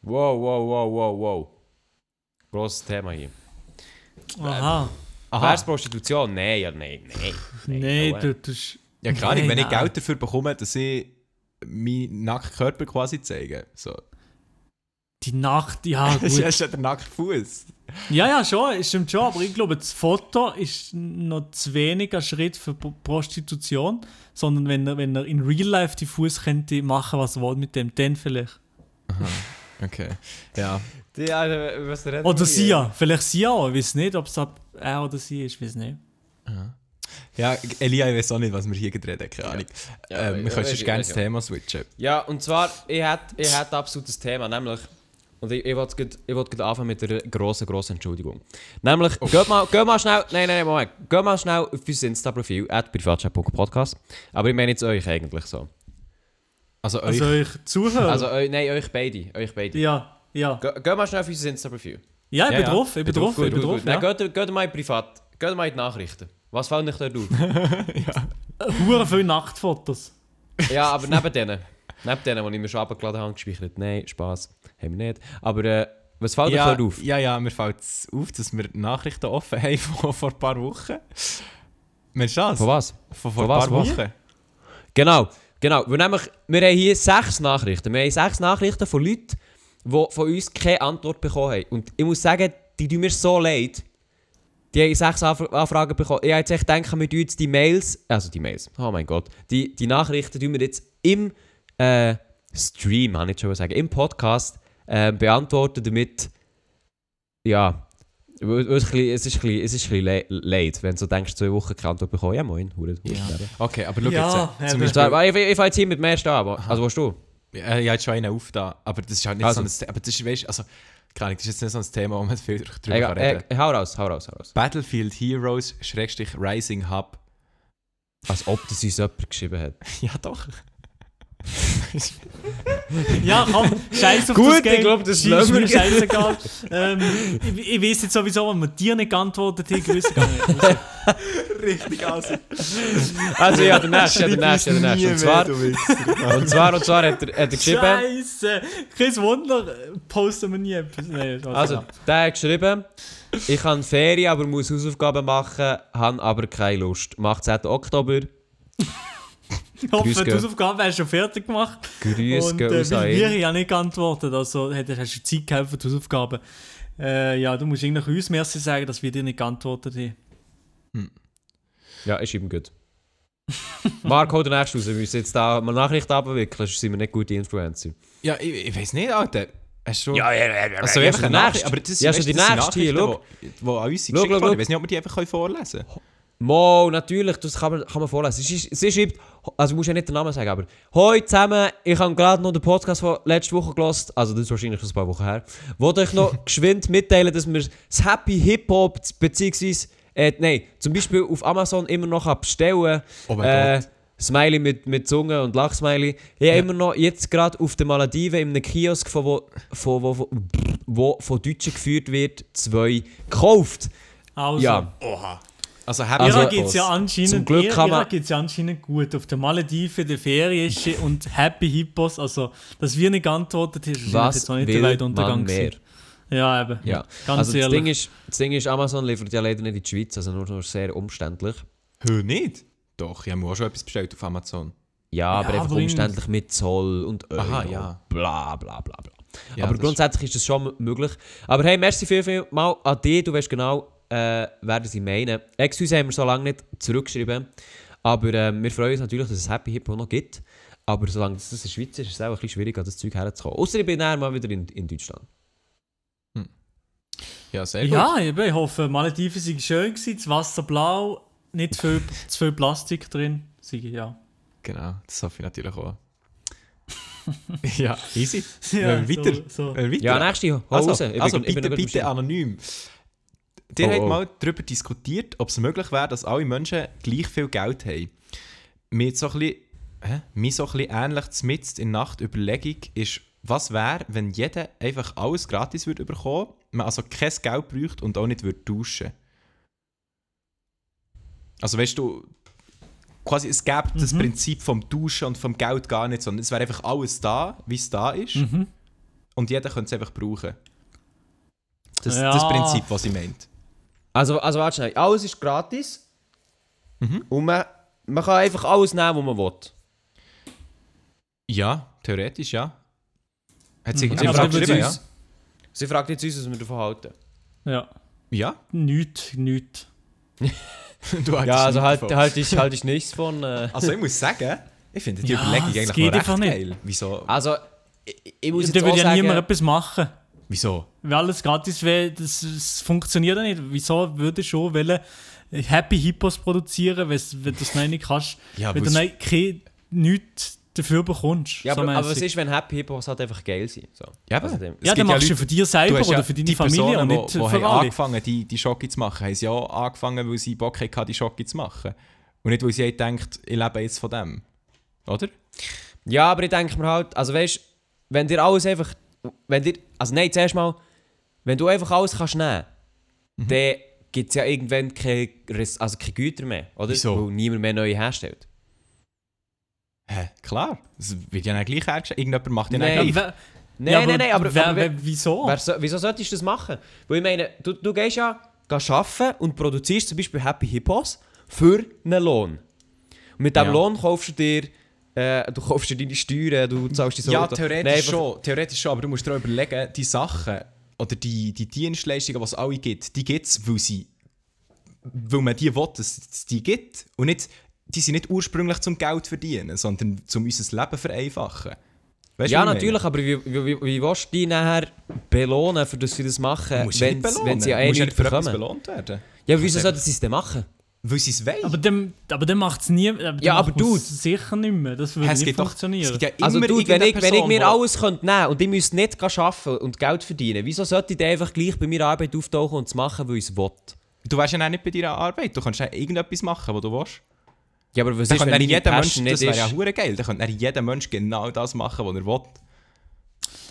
Wow, wow, wow, wow, wow. Grosses Thema hier. Aha. du? Wär's Prostitution? Nein, ja, nein, nein. Nein, no way. du, du Ja, keine Ahnung, Nein, wenn ich nein. Geld dafür bekomme, dass ich meinen nackten Körper quasi zeige. So. Die Nacht, ja Das [LAUGHS] gut. ist ja der nackte Fuß. Ja, ja, schon, es stimmt schon, aber ich glaube, das Foto ist noch zu wenig ein Schritt für Pro- Prostitution, sondern wenn er, wenn er in Real Life die Fuß könnte machen, was er will mit dem, dann vielleicht. Okay. Ja. Die, Alter, was reden Oder sie ja, vielleicht sie auch, ich weiß nicht, ob es er oder sie ist, ich weiß nicht. Ja, Elia, ich weiß auch nicht, was wir hier gedreht haben, keine Ahnung. Ja, ähm, wir ja, können ich, gerne das. Thema switchen. Ja, und zwar, ich hätte ich hätt absolut das Thema, nämlich, und ich, ich wollte anfangen mit einer grossen, grossen Entschuldigung. Nämlich, geht, mal, geht mal schnell, nein, nein, Moment, geht mal schnell auf unser Insta-Profil, at privatchat.podcast, aber ich meine jetzt euch eigentlich so. Also, Also euch, ich zuhöre. Also, eu, nein, euch beide, euch beide. ja, ja. Ge- Geht mal schnell auf unser Insta-Profil. Ja, ich Ja, bin ja. drauf, ich bin drauf, ich bin drauf. Ja. geht, geht mal privat, geht mal in die Nachrichten. Was fällt euch dort auf? [LAUGHS] Hure viele Nachtfotos. Ja, aber neben denen. Neben denen, die ich mir schon abgeladen habe, gespeichert. Nein, Spaß. Haben wir nicht. Aber äh, was fällt ja, euch dort auf? ja, ja, mir fällt auf, dass wir Nachrichten offen haben [LAUGHS] von vor ein paar Wochen. Mensch, das? Von was? Von vor ein paar? Wochen. Genau, genau. Wir, nämlich, wir haben hier sechs Nachrichten. Wir haben sechs Nachrichten von Leuten, die von uns keine Antwort bekommen haben. Und ich muss sagen, die tun mir so leid. Die haben sechs Anf Anfragen bekommen. Ich habe jetzt echt gedacht, wir tun jetzt die Mails, also die Mails, oh mein Gott, die, die Nachrichten tun wir jetzt im äh, Stream, kann ich schon sagen, im Podcast äh, beantworten, damit, ja, es, ein bisschen- es ist ein bisschen, es ist ein bisschen le leid, wenn du so denkst, zwei Wochen keine Antwort bekommen. Ja, moin, hure, hure Ja. Okay, aber schau Ja, jetzt. äh, ja, Zum Beispiel, So, ich, ich, ich fange jetzt hier mit dem ersten an, aber, also willst du? Äh, ich habe schon einen auf da, aber das ist halt nicht Also. so ein aber das ist, weißt, also, keine Ahnung, das ist jetzt nicht so ein Thema, wo man [LAUGHS] viel drüber kann reden äh, hau raus, hau raus, hau raus. Battlefield Heroes Schrägstrich Rising Hub. Als ob das uns jemand geschrieben hat. [LAUGHS] Ja, doch. Ja, komm, scheiß auf Gut, das Game. ich glaub, das ist mir scheißegal. ähm, ich, ich weiß jetzt sowieso, wenn wir dir nicht geantwortet haben, gewusst gar nicht. Richtig also. Also ja, der nächste, ja, der nächste, ja, der nächste. Und zwar, und zwar, und zwar hat er, hat er geschrieben, Scheiße! Kein Wunder, posten wir nie etwas. Nein, also der hat geschrieben, ich habe Ferien, aber muss Hausaufgaben machen, habe aber keine Lust. Macht 10. Oktober. Ich hoffe, Grüß die. Hausaufgaben hast du schon fertig gemacht. Grüß Und äh, wir ja nicht geantwortet, also hast du Zeit gehabt für die Hausaufgaben. Äh, ja, du musst eigentlich uns Merci sagen, dass wir dir nicht geantwortet haben. Ja, ist eben gut. Marc, hol den nächsten raus. Wir müssen jetzt da mal Nachrichten abwickeln, sonst sind wir nicht gute Influencer. Ja, ich, ich weiß nicht, Alter. Hast du... ja, ja. Also ja, einfach eine Nachricht, aber das, Ja, schon du, die nächste hier, Nachrichten, die, die an uns Schau, geschickt schau, wurden. schau. Ich weiß nicht, ob wir die einfach vorlesen können. Mo, natürlich, das kann man, kann man vorlesen. Sie, sie schreibt, also musst ja nicht den Namen sagen, aber Hoi zusammen, ich habe gerade noch den Podcast von letzter Woche gelost, also das ist wahrscheinlich schon ein paar Wochen her. Wollte euch noch [LAUGHS] geschwind mitteilen, dass wir das Happy Hip Hop, beziehungsweise, äh, nein, zum Beispiel auf Amazon immer noch bestellen Oh mein äh, Gott. Smiley mit, mit Zunge und Lachsmiley. Ich habe immer noch jetzt gerade auf den Malediven in einem Kiosk, von wo, von, wo, wo, wo von Deutschen geführt wird, zwei gekauft. Also, Ja. Oha. Also, Happy Also, Ihrer geht es ja zum anscheinend, Glück ihr, kann man- geht's ja anscheinend gut. Auf der Malediven, der Ferien und Happy Hippos, also, dass wir nicht geantwortet haben, ist Was jetzt noch nicht der will Weltuntergang. man mehr? gewesen. Ja, eben. Ja, Ganz also das ehrlich. Ding, ist, das Ding ist, Amazon liefert ja leider nicht in die Schweiz, also nur, nur sehr umständlich. Hör nicht? Doch, ich habe mir auch schon etwas bestellt auf Amazon. Ja, aber einfach aber in- umständlich mit Zoll und Euro, Aha, ja. bla bla bla bla. Ja, aber das grundsätzlich ist das schon möglich. Aber hey, merci viel, viel mal an dich, du weißt genau, äh, wer sie meinen. Excuse haben wir so lange nicht zurückgeschrieben, aber äh, wir freuen uns natürlich, dass es Happy Hip noch gibt. Aber solange das in der Schweiz ist, ist es auch ein bisschen schwierig, an das Zeug herzukommen. Außer ich bin dann mal wieder in, in Deutschland. Ja, sehr gut. Ja, eben, ich hoffe, Malediven sind schön gewesen, das Wasser blau, nicht zu viel, [LAUGHS] zu viel Plastik drin. Sei, ja. Genau, das hoffe ich natürlich auch. [LAUGHS] ja, easy. Ja, weiter? so- so. Weiter? Ja, nächste, hol Also, raus. Ich bin- also ich bin bitte, bitte anonym. Ihr Oh, habt oh. mal darüber diskutiert, ob es möglich wäre, dass alle Menschen gleich viel Geld haben. Mir so ein bisschen? Mir so ein bisschen ähnlich mitten in Nacht Überlegung ist, was wäre, wenn jeder einfach alles gratis würde bekommen, man also kein Geld bräuchte und auch nicht würde tauschen. Also weißt du, quasi es gäbe das Mhm. Prinzip vom Tauschen und vom Geld gar nicht, sondern es wäre einfach alles da, wie es da ist. Mhm. Und jeder könnte es einfach brauchen. Das, Ja. das Prinzip, was sie meint. Also, also warte schnell. Alles ist gratis. Mhm. Und man, man kann einfach alles nehmen, was man will. Ja, theoretisch ja. Hat sie Mhm. Sie Aber fragt, uns, sie fragt jetzt uns, was wir davon halten. Ja, Ja? nichts, [LAUGHS] nichts. Du Ja, also nichts halt, davon. halt, ich, halt ich nichts von. Äh. Also ich muss sagen, ich finde die Ja, Überlegung eigentlich geht recht nicht. geil. Wieso? Also, ich, ich muss Da jetzt auch würde ja sagen, niemand etwas machen. Wieso? Wenn alles gratis wäre, das, das funktioniert ja nicht. Wieso würde schon wollen, Happy Hippos produzieren, wenn wenn du das noch nicht kannst, Ja, wenn du weil noch kein, nichts dafür bekommst. ja, so aber, aber was mäßig. ist, wenn Happy Hippos halt einfach geil sind? So. Ja, Also aber dem- es ja, dann machst du Leute- für dich selber oder ja für deine die Familie Personen, und die, nicht die für haben alle. angefangen, die, die Schocke zu machen, haben sie auch angefangen, weil sie Bock hatten, die Schocke zu machen. Und nicht, weil sie denkt, ich lebe jetzt von dem. Oder? Ja, aber ich denke mir halt, also weißt wenn dir alles einfach. Wenn dir. Also nein, zuerst mal, wenn du einfach alles kannst nehmen, Mhm. dann gibt es ja irgendwann keine, also keine Güter mehr, oder? Wieso? Weil niemand mehr neue herstellt. Hä? Klar. Es wird ja dann gleich hergestellt. Irgendjemand macht ja Nein. Ja, gleich. Nein, ja, nein, nein, aber, wer, aber wer, wieso? Wer so, wieso solltest du das machen? Weil ich meine, du, du gehst ja gehst arbeiten und produzierst zum Beispiel Happy Hippos für einen Lohn. Und mit diesem Ja. Lohn kaufst du dir, äh, du kaufst dir deine Steuern, du zahlst die so Ja, theoretisch Nein, schon, theoretisch schon, aber du musst dir überlegen, die Sachen oder die, die Dienstleistungen, die es alle gibt, die gibt es, weil, sie, weil man die will, dass es die gibt. Und nicht, die sind nicht ursprünglich zum Geld verdienen, sondern zum unser Leben vereinfachen. Weißt Ja, natürlich, aber wie, wie, wie, wie willst du die nachher belohnen, für dass sie das machen, wenn, wenn sie ja eh nicht belohnt werden. Ja, aber wieso sollten sie es denn machen? Weil sie es wollen. aber dann, aber dann macht es nie. Aber dann Ja, aber Dude. sicher nicht mehr. Das würde es nicht doch- funktionieren. Gibt ja Also du, wenn ich, wenn ich mir alles könnte nehmen und ich müsste nicht arbeiten und Geld verdienen, wieso sollte ich dann einfach gleich bei meiner Arbeit auftauchen und es machen, weil ich es will? Du weißt ja auch nicht bei deiner Arbeit. Du kannst ja irgendetwas machen, was du willst. Ja, aber was Dann ist, wenn dann jeder Mensch, das wäre ja hure geil, dann könnte dann jeder Mensch genau das machen, was er will.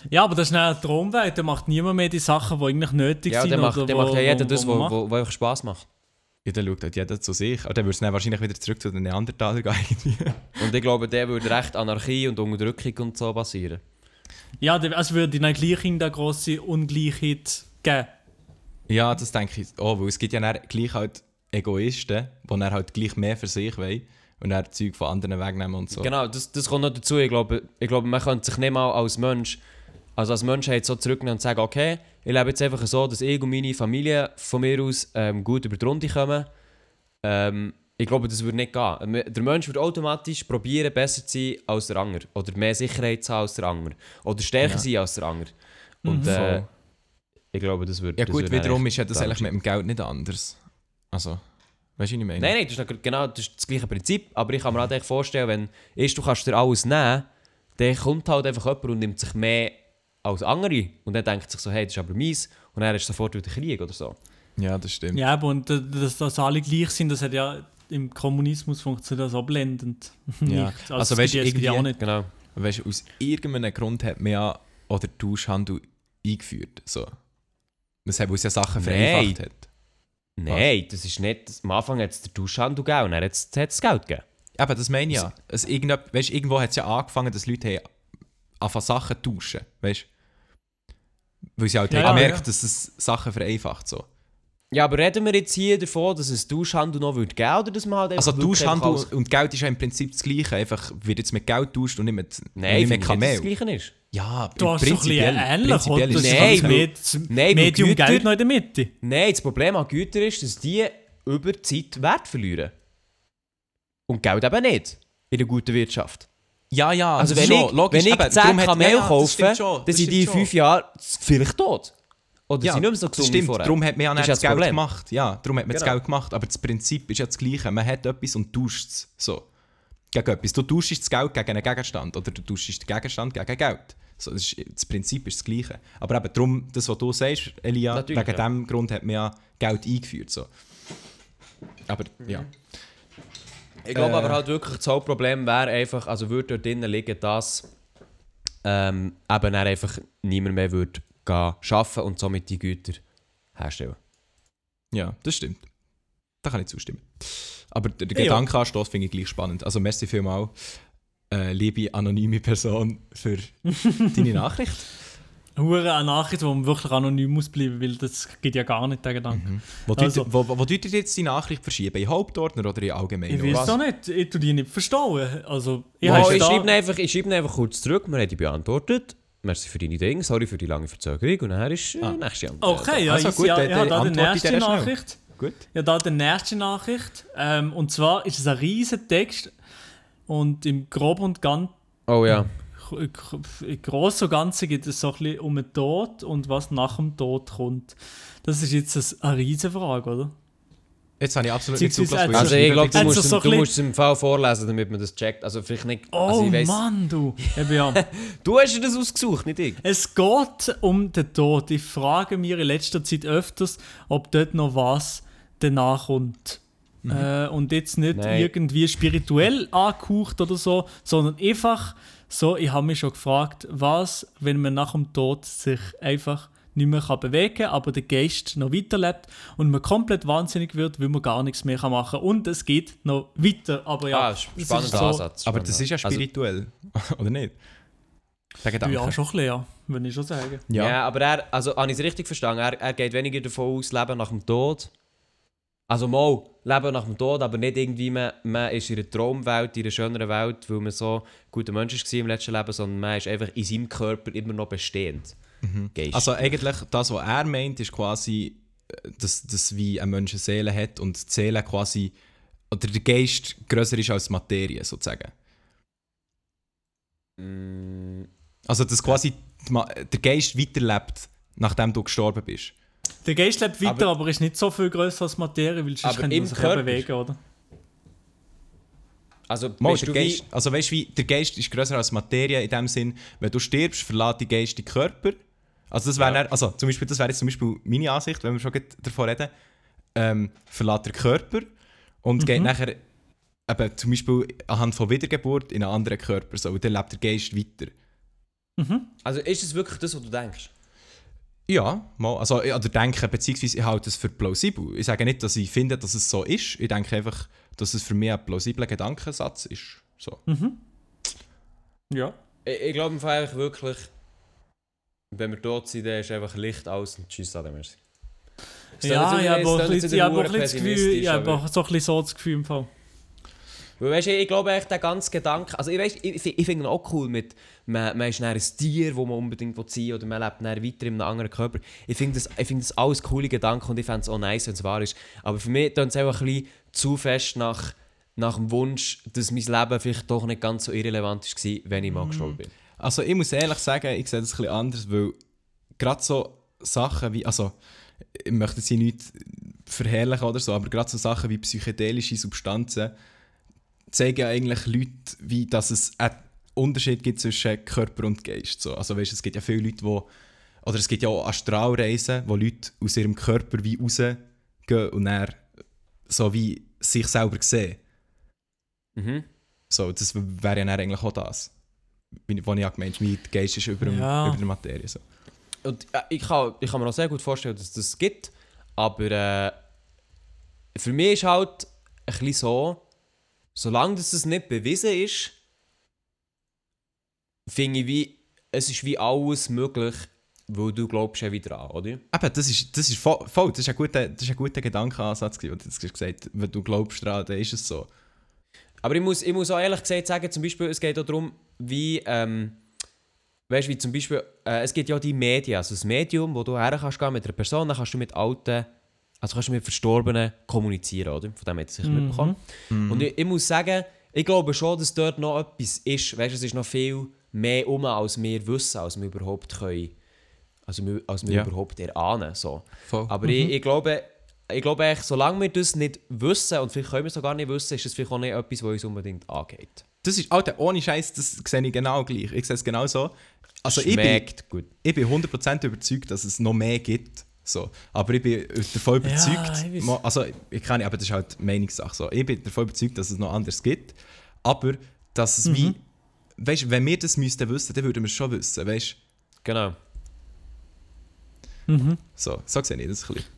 ja, aber das ist eine Traumwelt. Da macht niemand mehr die Sachen, die eigentlich nötig Ja, sind. dann macht, oder dann wo- macht ja jeder wo- das, was macht. wo, wo einfach Spass macht. Ja, dann schaut halt jeder zu sich. Aber dann würde es dann wahrscheinlich wieder zurück zu den Neandertalern gehen. irgendwie. [LAUGHS] Und ich glaube, der würde recht Anarchie und Unterdrückung und so passieren. Ja, es würde dann gleich in der grosse Ungleichheit geben. ja, das denke ich auch, weil es gibt ja dann gleich halt Egoisten, die dann halt gleich mehr für sich wollen. und dann Zeug von anderen wegnehmen und so. Genau, das, das kommt noch dazu. Ich glaube, ich glaube, man könnte sich nicht mal als Mensch, also als Menschheit so zurücknehmen und sagen, okay, ich lebe jetzt einfach so, dass ich und meine Familie von mir aus ähm, gut über die Runde kommen. Ähm, ich glaube, das würde nicht gehen. Der Mensch würde automatisch probieren, besser zu sein als der andere. Oder mehr Sicherheit zu haben als der andere. Oder stärker Ja. sein als der andere. Und Mhm. äh, ich glaube, das würde Ja das gut, würde wiederum ist ja das eigentlich mit dem Geld nicht anders. Also, weißt du, was ich meine? Nein, nein, das ist genau das, ist das gleiche Prinzip. Aber ich kann mir halt vorstellen, wenn erst du kannst dir alles nehmen, dann kommt halt einfach jemand und nimmt sich mehr als andere. Und dann denkt sich so, hey, das ist aber meins. Und dann ist sofort wieder Krieg oder so. Ja, das stimmt. Ja, aber und dass, dass alle gleich sind, das hat ja im Kommunismus funktioniert das so blendend. [LAUGHS] Ja. Nicht. Also, das weißt ja auch irgendwie- nicht. Genau. Weißt du, aus irgendeinem Grund hat man ja oder Tauschhandel eingeführt. So. Das hat, weil es ja Sachen Nein. vereinfacht hat. Nein, das ist nicht. Am Anfang hat es den Tauschhandel gegeben und dann hat es das Geld gegeben. Aber das meine ich ja. Es, weißt, du, irgendwo hat es ja angefangen, dass Leute haben anfangen Sachen zu tauschen. Weißt du? Weil sie halt Ja, haben ja, gemerkt, ja. dass es Sachen vereinfacht. So. Ja, aber reden wir jetzt hier davon, dass es Tauschhandel noch würde geben oder dass man halt Also einfach Tauschhandel alles- und Geld ist ja im Prinzip das Gleiche. Einfach wird jetzt mit Geld tauscht und nicht mit, Nein, nicht mit ich nicht, dass Kamel. das Gleiche ist. Ja, Du hast doch ein bisschen ähnlich, prinzipiell Das ist Nein, das nein, weil Medium Güter- Geld noch in der Mitte. Nein, das Problem an Gütern ist, dass die über die Zeit Wert verlieren. Und Geld eben nicht. In der guten Wirtschaft. Ja, ja, Also das wenn schon, ich, logisch, wenn ich eben, 10 darum hat- Kamel ja, das kaufe, schon, dann das sind die in stimmt schon. 5 Jahren vielleicht tot. Oder Ja, sind nicht mehr so das gesund stimmt, darum hat man ja Das das, das Geld Problem. gemacht. Ja, darum hat man das Genau. Geld gemacht. Aber das Prinzip ist ja das Gleiche. Man hat etwas und tauscht es. So. Gegen etwas. Du tauschst das Geld gegen einen Gegenstand oder du tauschst den Gegenstand gegen Geld. So, das, ist, das Prinzip ist das Gleiche. Aber eben darum, das, was du sagst, Elia, Natürlich, wegen ja. dem Grund hat man ja Geld eingeführt. So. Aber ja. Ich glaube Äh. aber halt wirklich, das Hauptproblem wäre einfach, also würde dort drinnen liegen, dass ähm, eben dann einfach niemand mehr würde gehen arbeiten und somit die Güter herstellen. Ja, das stimmt. Da kann ich zustimmen. Aber der, der Ja. Gedankenanstoß finde ich gleich spannend. Also merci vielmal, äh, liebe anonyme Person, für [LAUGHS] deine Nachricht. Hure eine Nachricht, wo man wirklich anonym muss bleiben, weil das geht ja gar nicht, der Gedanke. Wo, Also- also, wo, wo, wo tut ihr jetzt die Nachricht verschieben? In Hauptordner oder in allgemein? Ich weiß doch nicht, ich tue die nicht verstehen. Also, ich Ja, habe ich, schreibe ihn einfach, ich schreibe einfach kurz zurück, wir haben die beantwortet. Merci für deine Dinge, sorry für die lange Verzögerung und dann ist äh, Ah. nächste Antwort. Okay, ja, Also ich, gut, ja, ich habe da die nächste. Nachricht. Gut. Ja, da die nächste Nachricht. Ähm, und zwar ist es ein riesen Text und im Grob und Ganzen, Oh ja. Im Großen und Ganzen geht es so ein bisschen um den Tod und was nach dem Tod kommt. Das ist jetzt ein- eine riesen Frage, oder? Jetzt habe ich absolut nicht zugelassen. also Also ich glaube, du, musst, so du musst es im Fall vorlesen, damit man das checkt. Also vielleicht nicht... Oh also ich weiss, Mann, du! [LAUGHS] Eben ja. Du hast dir das ausgesucht, nicht ich. Es geht um den Tod. Ich frage mich in letzter Zeit öfters, ob dort noch was danach kommt. Äh, und jetzt nicht Nein. irgendwie spirituell angehaucht oder so, sondern einfach so, ich habe mich schon gefragt, was, wenn man nach dem Tod sich einfach nicht mehr kann bewegen kann, aber der Geist noch weiterlebt und man komplett wahnsinnig wird, weil man gar nichts mehr kann machen kann. Und es geht noch weiter, aber ja. ah, spannender so- Ansatz. Aber das ist ja Also- spirituell, [LAUGHS] oder nicht? Der Gedanke. Ja, schon ein bisschen, ja, würde ich schon sagen. Ja. aber er, also habe ich es richtig verstanden, er, er geht weniger davon aus, Leben nach dem Tod. Also mal, Leben nach dem Tod, aber nicht irgendwie, man, man ist in einer Traumwelt, in einer schöneren Welt, weil man so ein guter Mensch war im letzten Leben, sondern man ist einfach in seinem Körper immer noch bestehend. Geist. Also eigentlich, das, was er meint, ist quasi, äh, dass, dass wie ein Mensch eine Seele hat und die Seele quasi, oder der Geist grösser ist als Materie, sozusagen. Mm, Also dass quasi Ma der Geist weiterlebt, nachdem du gestorben bist. Der Geist lebt weiter, Aber- aber, ist nicht so viel größer als Materie, weil sonst könnte man sich ja Körper? bewegen, oder? also Mal, der du wie, Geist, also weißt du, wie, der Geist ist grösser als Materie in dem Sinn, wenn du stirbst, verlässt der Geist den Körper. Also das wäre Ja. also zum Beispiel, das wäre jetzt zum Beispiel meine Ansicht, wenn wir schon gerade davon reden, ähm, verlässt der Körper und geht nachher eben, zum Beispiel anhand von Wiedergeburt in einen anderen Körper, so, und dann lebt der Geist weiter. also ist es wirklich das, was du denkst? Ja, mal, also ich- oder denke, beziehungsweise ich halte es für plausibel. Ich sage nicht, dass ich finde, dass es so ist. Ich denke einfach, dass es für mich ein plausibler Gedankensatz ist. So. Ja. Ich, ich glaube einfach wirklich, wenn wir tot sind, dann ist einfach Licht aus und tschüss, Ade, merci. Es Ja, ich habe jetzt- auch es ein bisschen- das Gefühl, ich habe so ein bisschen so das Gefühl im Fall. Weil, weißt, ich, ich glaube echt, der ganze Gedanke, also ich, ich, ich finde ihn auch cool mit, man, man ist ein Tier, das man unbedingt sein will, oder man lebt weiter in einem anderen Körper. Ich finde das, ich find das alles coole Gedanken und ich fände es auch nice, wenn es wahr ist. Aber für mich tut es auch ein bisschen zu fest nach, nach dem Wunsch, dass mein Leben vielleicht doch nicht ganz so irrelevant war, wenn ich mal gestorben bin. Also ich muss ehrlich sagen, ich sehe das ein bisschen anders, weil gerade so Sachen wie, also ich möchte sie nicht verherrlichen oder so, aber gerade so Sachen wie psychedelische Substanzen zeigen ja eigentlich Leute, wie dass es einen Unterschied gibt zwischen Körper und Geist. So. Also weißt, es gibt ja viele Leute, die, oder es gibt ja auch Astralreisen, wo Leute aus ihrem Körper wie rausgehen und dann so wie sich selber sehen. Mhm. So, das wäre ja dann eigentlich auch das. Was ich ja gemeint der Geist ist über, dem, Ja. über der Materie. So. Und äh, ich, kann, ich kann mir auch sehr gut vorstellen, dass es das gibt. Aber äh, für mich ist halt ein bisschen so, solange das es nicht bewiesen ist, finde ich, wie, es ist wie alles möglich, weil du glaubst ja wieder an, oder? Eben, das ist, das ist voll, voll das ist ein guter, das ist ein guter Gedankenansatz, den du jetzt gesagt hast. Wenn du glaubst daran, dann ist es so. Aber ich muss, ich muss auch ehrlich gesagt sagen, zum Beispiel, es geht auch darum, wie, ähm, weißt du, wie zum Beispiel, äh, es gibt ja die Medien, also das Medium, wo du her kannst gehen mit einer Person, dann kannst du mit Alten, also kannst du mit Verstorbenen kommunizieren, oder? Von dem hat er sicher mitbekommen. Und ich, ich muss sagen, ich glaube schon, dass dort noch etwas ist, weißt du, es ist noch viel mehr um, als wir wissen, als wir überhaupt können, also wir, als wir Ja. überhaupt erahnen, so. Voll. Aber ich, ich glaube, ich glaube echt, solange wir das nicht wissen, und vielleicht können wir es auch gar nicht wissen, ist es vielleicht auch nicht etwas, was uns unbedingt angeht. Das ist, Alter, ohne Scheiß, das sehe ich genau gleich. Ich sehe es genau so. Also ich bin, gut. ich bin 100% überzeugt, dass es noch mehr gibt. So. Aber ich bin davon Ja, überzeugt, ich weiss. mo- also ich kann nicht, aber das ist halt Meinungssache. So. Ich bin davon überzeugt, dass es noch anders gibt. Aber dass es wie, weißt du, wenn wir das müssten wissen, dann würden wir es schon wissen, weißt du? Genau. So, so sehe ich das ein bisschen.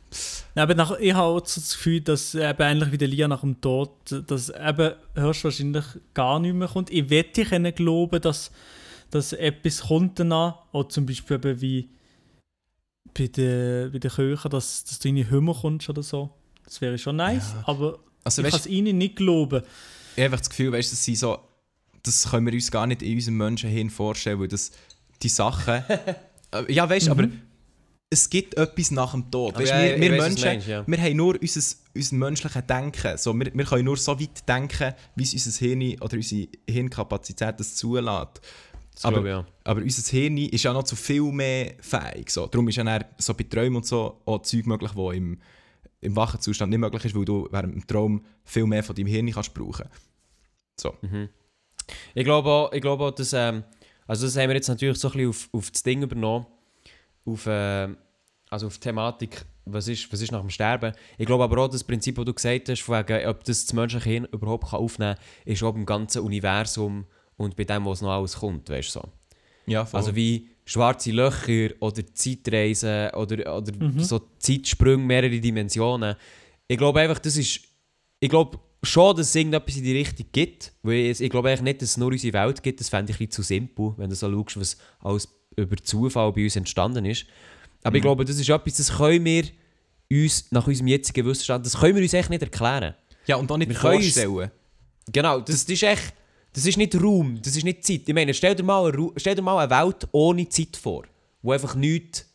Ja, aber nach, ich habe auch so das Gefühl, dass eben ähnlich wie der Lia nach dem Tod, dass eben höchstwahrscheinlich gar nicht mehr kommt. Ich wette können glauben, dass, dass etwas kommt danach, auch zum Beispiel eben wie bei den, bei den Köchen, dass, dass du in die Hümmer kommst oder so. Das wäre schon nice, aber Also, ich kann es ihnen nicht glauben. ich habe einfach das Gefühl, weißt, das sind so, das können wir uns gar nicht in unserem Menschenhirn vorstellen, weil das die Sachen. [LAUGHS] Äh, ja, weißt du, aber es gibt etwas nach dem Tod. Weißt, ja, wir, Menschen, meinst, ja. wir haben nur unser, unser menschliches Denken. So, wir, wir können nur so weit denken, wie es unser Hirn oder unsere Hirnkapazität das zulässt. Aber, glaube ja. aber unser Hirn ist ja noch zu viel mehr fähig. So. Darum ist ja so bei Träumen und so auch Zeug möglich, wo im, im wachen Zustand nicht möglich ist, weil du während dem Traum viel mehr von deinem Hirn kannst brauchen. So. Ich glaube auch, ich glaube auch dass, ähm, also das haben wir jetzt natürlich so ein bisschen auf, auf das Ding übernommen, auf, äh, also auf die Thematik, was ist, was ist nach dem Sterben. Ich glaube aber auch, das Prinzip, das du gesagt hast, von wegen, ob das das menschliche Hirn überhaupt kann aufnehmen kann, ist auch beim ganzen Universum und bei dem, was noch alles kommt, weißt du so. Ja, voll. Also wie schwarze Löcher oder Zeitreisen oder, oder so Zeitsprünge, mehrere Dimensionen. Ich glaube einfach, das ist. Ich glaube schon, dass es irgendetwas in die Richtung gibt. Weil ich, ich glaube eigentlich nicht, dass es nur unsere Welt gibt. Das fände ich ein bisschen zu simpel, wenn du so schaust, was alles über Zufall bei uns entstanden ist. Aber ich glaube, das ist etwas, das können wir uns nach unserem jetzigen Wissensstand, das können wir uns echt nicht erklären. ja, und auch nicht wir können uns- vorstellen. Genau, das, das ist echt. Das ist nicht Raum, das ist nicht Zeit. Ich meine, stell dir mal eine, stell dir mal eine Welt ohne Zeit vor, wo einfach nichts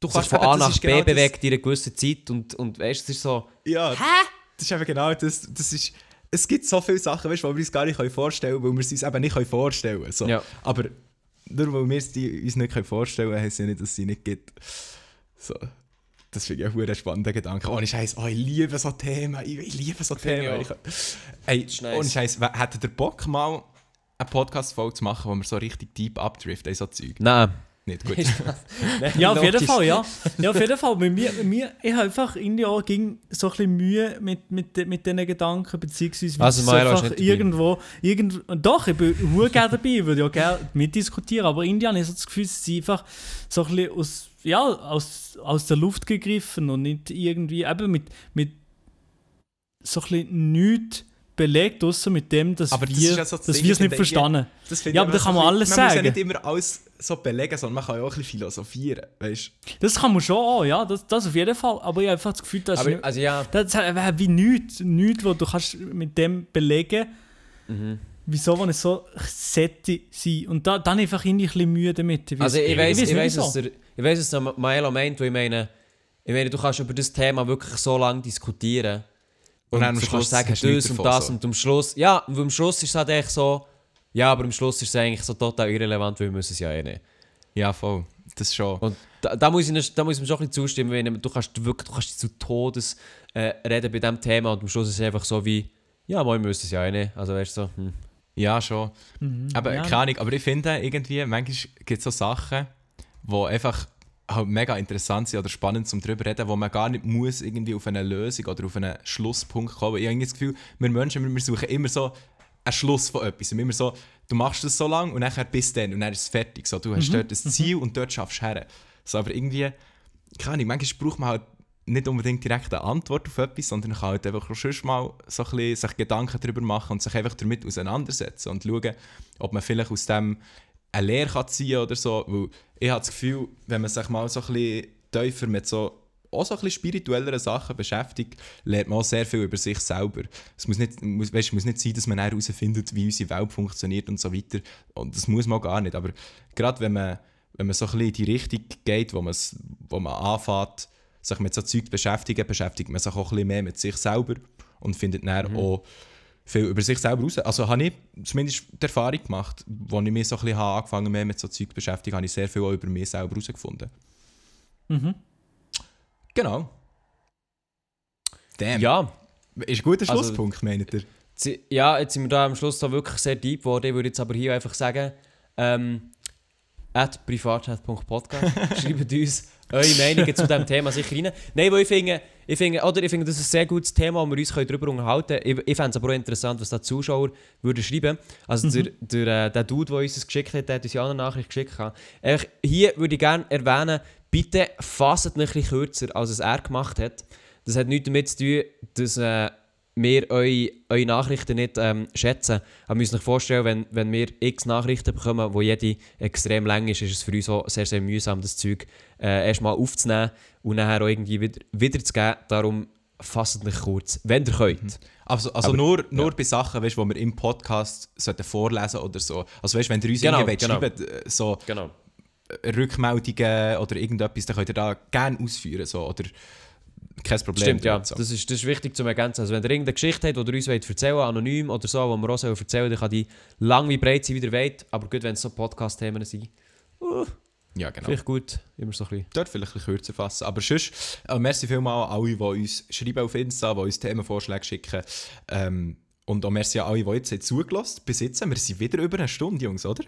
Du sich von eben, A nach B genau das- bewegt in einer gewissen Zeit und, und weißt, es ist so. Ja, Hä? das ist eben genau das. das ist, es gibt so viele Sachen, weißt, die wir uns gar nicht vorstellen können, weil wir es uns eben nicht vorstellen können. So. Ja. Aber nur weil wir es die uns nicht vorstellen können, heisst ja nicht, dass es sie nicht gibt. So. Das finde ich ein spannender Gedanke. Ohne Scheiß, oh, ich liebe so Themen. Ich, ich liebe so Themen. ich Ich, ey, nice. ohne Scheiß, hättet ihr Bock mal eine Podcast-Folge zu machen, wo wir so richtig deep abdriften, so Zeug? Nein. Nicht gut. [LAUGHS] Ja, auf jeden. Fall, ja. Ja, auf jeden Fall. Bei mir, bei mir, ich habe einfach irgendwie auch ging so ein bisschen Mühe mit, mit, mit diesen Gedanken, beziehungsweise wie Also, ist einfach irgendwo, irgendwo, doch, ich bin sehr gerne dabei, ich würde ja gerne mitdiskutieren, aber irgendwie habe ich so das Gefühl, es ist einfach so ein bisschen aus, ja, aus, aus der Luft gegriffen und nicht irgendwie, eben mit, mit so ein bisschen nichts belegt, außer mit dem, dass Aber das wir das dass Ding, wir es ich nicht verstanden. Finde Ja, aber da kann man alles bisschen- Man muss ja sagen. nicht immer alles so belegen, sondern man kann ja auch ein bisschen philosophieren, weißt Das kann man schon auch, ja, das, das auf jeden Fall, aber ich habe einfach das Gefühl, dass Aber, also ja. Das wäre wie nichts, nichts, wo du kannst mit dem belegen wieso wenn es so sollte sein. Und da, dann einfach irgendwie ein bisschen Mühe damit. Also ich weiß, ich weiß, wieso. was der, ich weiß, was der Maelo meint, weil ich meine, ich meine, du kannst über das Thema wirklich so lange diskutieren. Und dann am du Schluss kannst sagen, das und das so. und am Schluss, ja, und am Schluss ist es halt echt so, ja, aber am Schluss ist es eigentlich so total irrelevant, weil wir müssen es ja eh nicht. Ja, voll. Das schon. Und da, da, muss ich, da muss ich mir schon ein bisschen zustimmen, weil du kannst wirklich, du kannst zu Todes äh, reden bei diesem Thema und am Schluss ist es einfach so wie, ja, wir müssen es ja eh nicht. Also weißt du so, hm. Ja, schon. aber ja. keine Ahnung, aber ich finde irgendwie, manchmal gibt es so Sachen, die einfach halt mega interessant sind oder spannend zum drüber reden, wo man gar nicht muss irgendwie auf eine Lösung oder auf einen Schlusspunkt kommen. Ich habe irgendwie das Gefühl, wir Menschen, wir suchen immer so einen Schluss von etwas. Und immer so, du machst das so lange und nachher bis dann und dann ist es fertig. So, du hast dort ein Ziel und dort schaffst du her. So, aber irgendwie, keine Ahnung, manchmal braucht man halt nicht unbedingt direkt eine Antwort auf etwas, sondern kann halt einfach schon mal so ein bisschen sich Gedanken darüber machen und sich einfach damit auseinandersetzen und schauen, ob man vielleicht aus dem eine Lehre kann ziehen oder so. Weil ich habe das Gefühl, wenn man sich mal so ein bisschen tiefer mit so auch so ein bisschen spirituelleren Sachen beschäftigt, lernt man auch sehr viel über sich selber. Es muss nicht, muss, weißt, muss nicht sein, dass man herausfindet, wie unsere Welt funktioniert und so weiter. Und das muss man gar nicht. Aber gerade wenn man, wenn man so ein bisschen in die Richtung geht, wo, wo man anfängt, sich mit so Zeug beschäftigen, beschäftigt man sich auch ein bisschen mehr mit sich selber und findet dann auch viel über sich selber raus. Also habe ich zumindest die Erfahrung gemacht, als ich mich so ein bisschen habe angefangen mehr mit so Zeug zu beschäftigen, habe ich sehr viel auch über mich selber herausgefunden. Genau. Damn. Ja, Ist ein guter Also- Schlusspunkt, meint ihr? Ja, jetzt sind wir da am Schluss da wirklich sehr deep geworden. Ich würde jetzt aber hier einfach sagen, ähm, at privatchat.podcast, schreibt uns eure Meinungen zu diesem Thema sicher rein. Nein, weil ich finde, ich finde, oder ich finde, das ist ein sehr gutes Thema, wo wir uns darüber unterhalten können. Ich, ich fände es aber auch interessant, was da die Zuschauer würden schreiben. Also der, der, äh, der Dude, der uns das geschickt hat, der hat uns ja auch eine Nachricht geschickt. Einfach, Hier würde ich gerne erwähnen, bitte fasst ein bisschen kürzer, als es er gemacht hat. Das hat nichts damit zu tun, dass äh, wir eure, eure Nachrichten nicht ähm, schätzen. Aber wir müssen euch vorstellen, wenn, wenn wir x Nachrichten bekommen, wo jede extrem lang ist, ist es für uns auch sehr, sehr mühsam, das Zeug äh, erstmal aufzunehmen und nachher auch irgendwie wieder, wieder zu geben. Darum fasst euch kurz, wenn ihr könnt. Also, also Aber- nur, nur bei Sachen, weißt, die wir im Podcast sollten vorlesen oder so. Also weißt, wenn ihr uns Genau, irgendwie genau. schreibt, äh, so Genau. äh, Rückmeldungen oder irgendetwas, dann könnt ihr da gerne ausführen. So, oder kein Problem. Stimmt, ja. So. Das ist, das ist wichtig zu ergänzen. Also wenn ihr irgendeine Geschichte habt, die ihr uns wollt erzählen anonym oder so, die wir auch sollen erzählen dann kann die lang wie breit sein, wie ihr wollt. Aber gut, wenn es so Podcast-Themen sind, ja, genau. vielleicht gut, immer so ein bisschen. dort vielleicht ein bisschen kürzer fassen. Aber sonst, äh, merci vielmal an alle, die uns schreiben auf Insta, die uns Themenvorschläge schicken. Ähm, und auch merci an alle, die jetzt zugelassen haben. Bis jetzt, wir sind wieder über eine Stunde, Jungs, oder?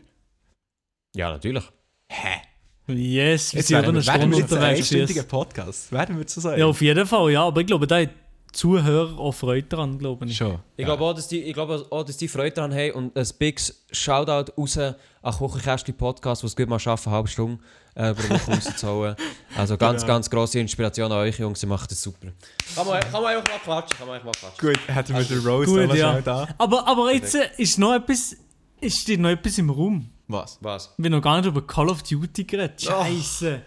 Ja, natürlich. Hä? Yes, wir sind über eine Stunde unterwegs. einstündigen yes. Podcast. Werden wir zu sagen? Ja, auf jeden Fall, ja. Aber ich glaube, da haben die Zuhörer auch Freude daran, glaube ich. Schon. Ich ja. glaube auch, dass die, ich glaube auch, dass die Freude daran haben und ein bigs Shoutout raus an Kuchenkästchen Podcast, was gut mal schaffen, eine halbe Stunde äh, pro Woche [LAUGHS] rauszuhauen. Also ganz, ganz grosse Inspiration an euch, Jungs, ihr macht das super. Kann man, kann man einfach mal quatschen, kann man einfach mal quatschen. Gut, hätten wir den Rose Gut, ja. da. Aber, aber jetzt äh, ist noch etwas, ist steht noch etwas im Raum. Was? Was? Wir haben noch gar nicht über Call of Duty geredet. Oh. Scheiße.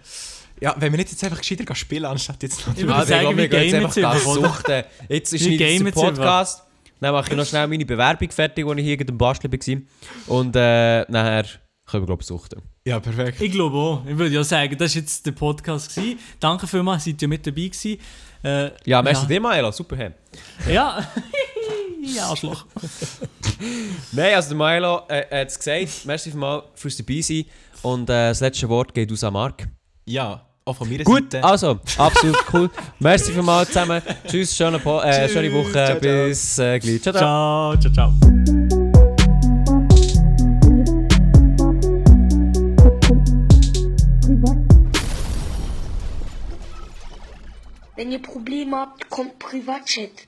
Ja, wenn wir nicht jetzt einfach gescheiter spielen, anstatt jetzt noch... Würde Also, sagen, wir gehen jetzt einfach einfach, da oder? suchten. Jetzt ist Wir nicht der einfach. Podcast. Dann mache ich noch schnell meine Bewerbung fertig, die ich hier gerade am Basteln war. Und äh, nachher können wir, glaube ich, suchten. Ja, perfekt. Ich glaube auch. Ich würde ja sagen, das war jetzt der Podcast. Gewesen. Danke vielmals, seid ihr mit dabei gewesen. Äh, Ja, merci ja. dir, Maela, super. Hey. Ja. [LAUGHS] ja, Arschloch. [LAUGHS] Nein, also der Milo äh, hat es gesagt. Merci vielmals fürs dabei sein. Und äh, das letzte Wort geht aus an Marc. Ja, auch von meiner Gut, Seite. also, absolut [LAUGHS] cool. Merci vielmals zusammen. Tschüss, schöne, po äh, Tschüss, schöne Woche. ciao, ciao. Bis äh, gleich. Ciao, ciao. Ciao, ciao, ciao. Wenn ihr Probleme habt, kommt Privatchat.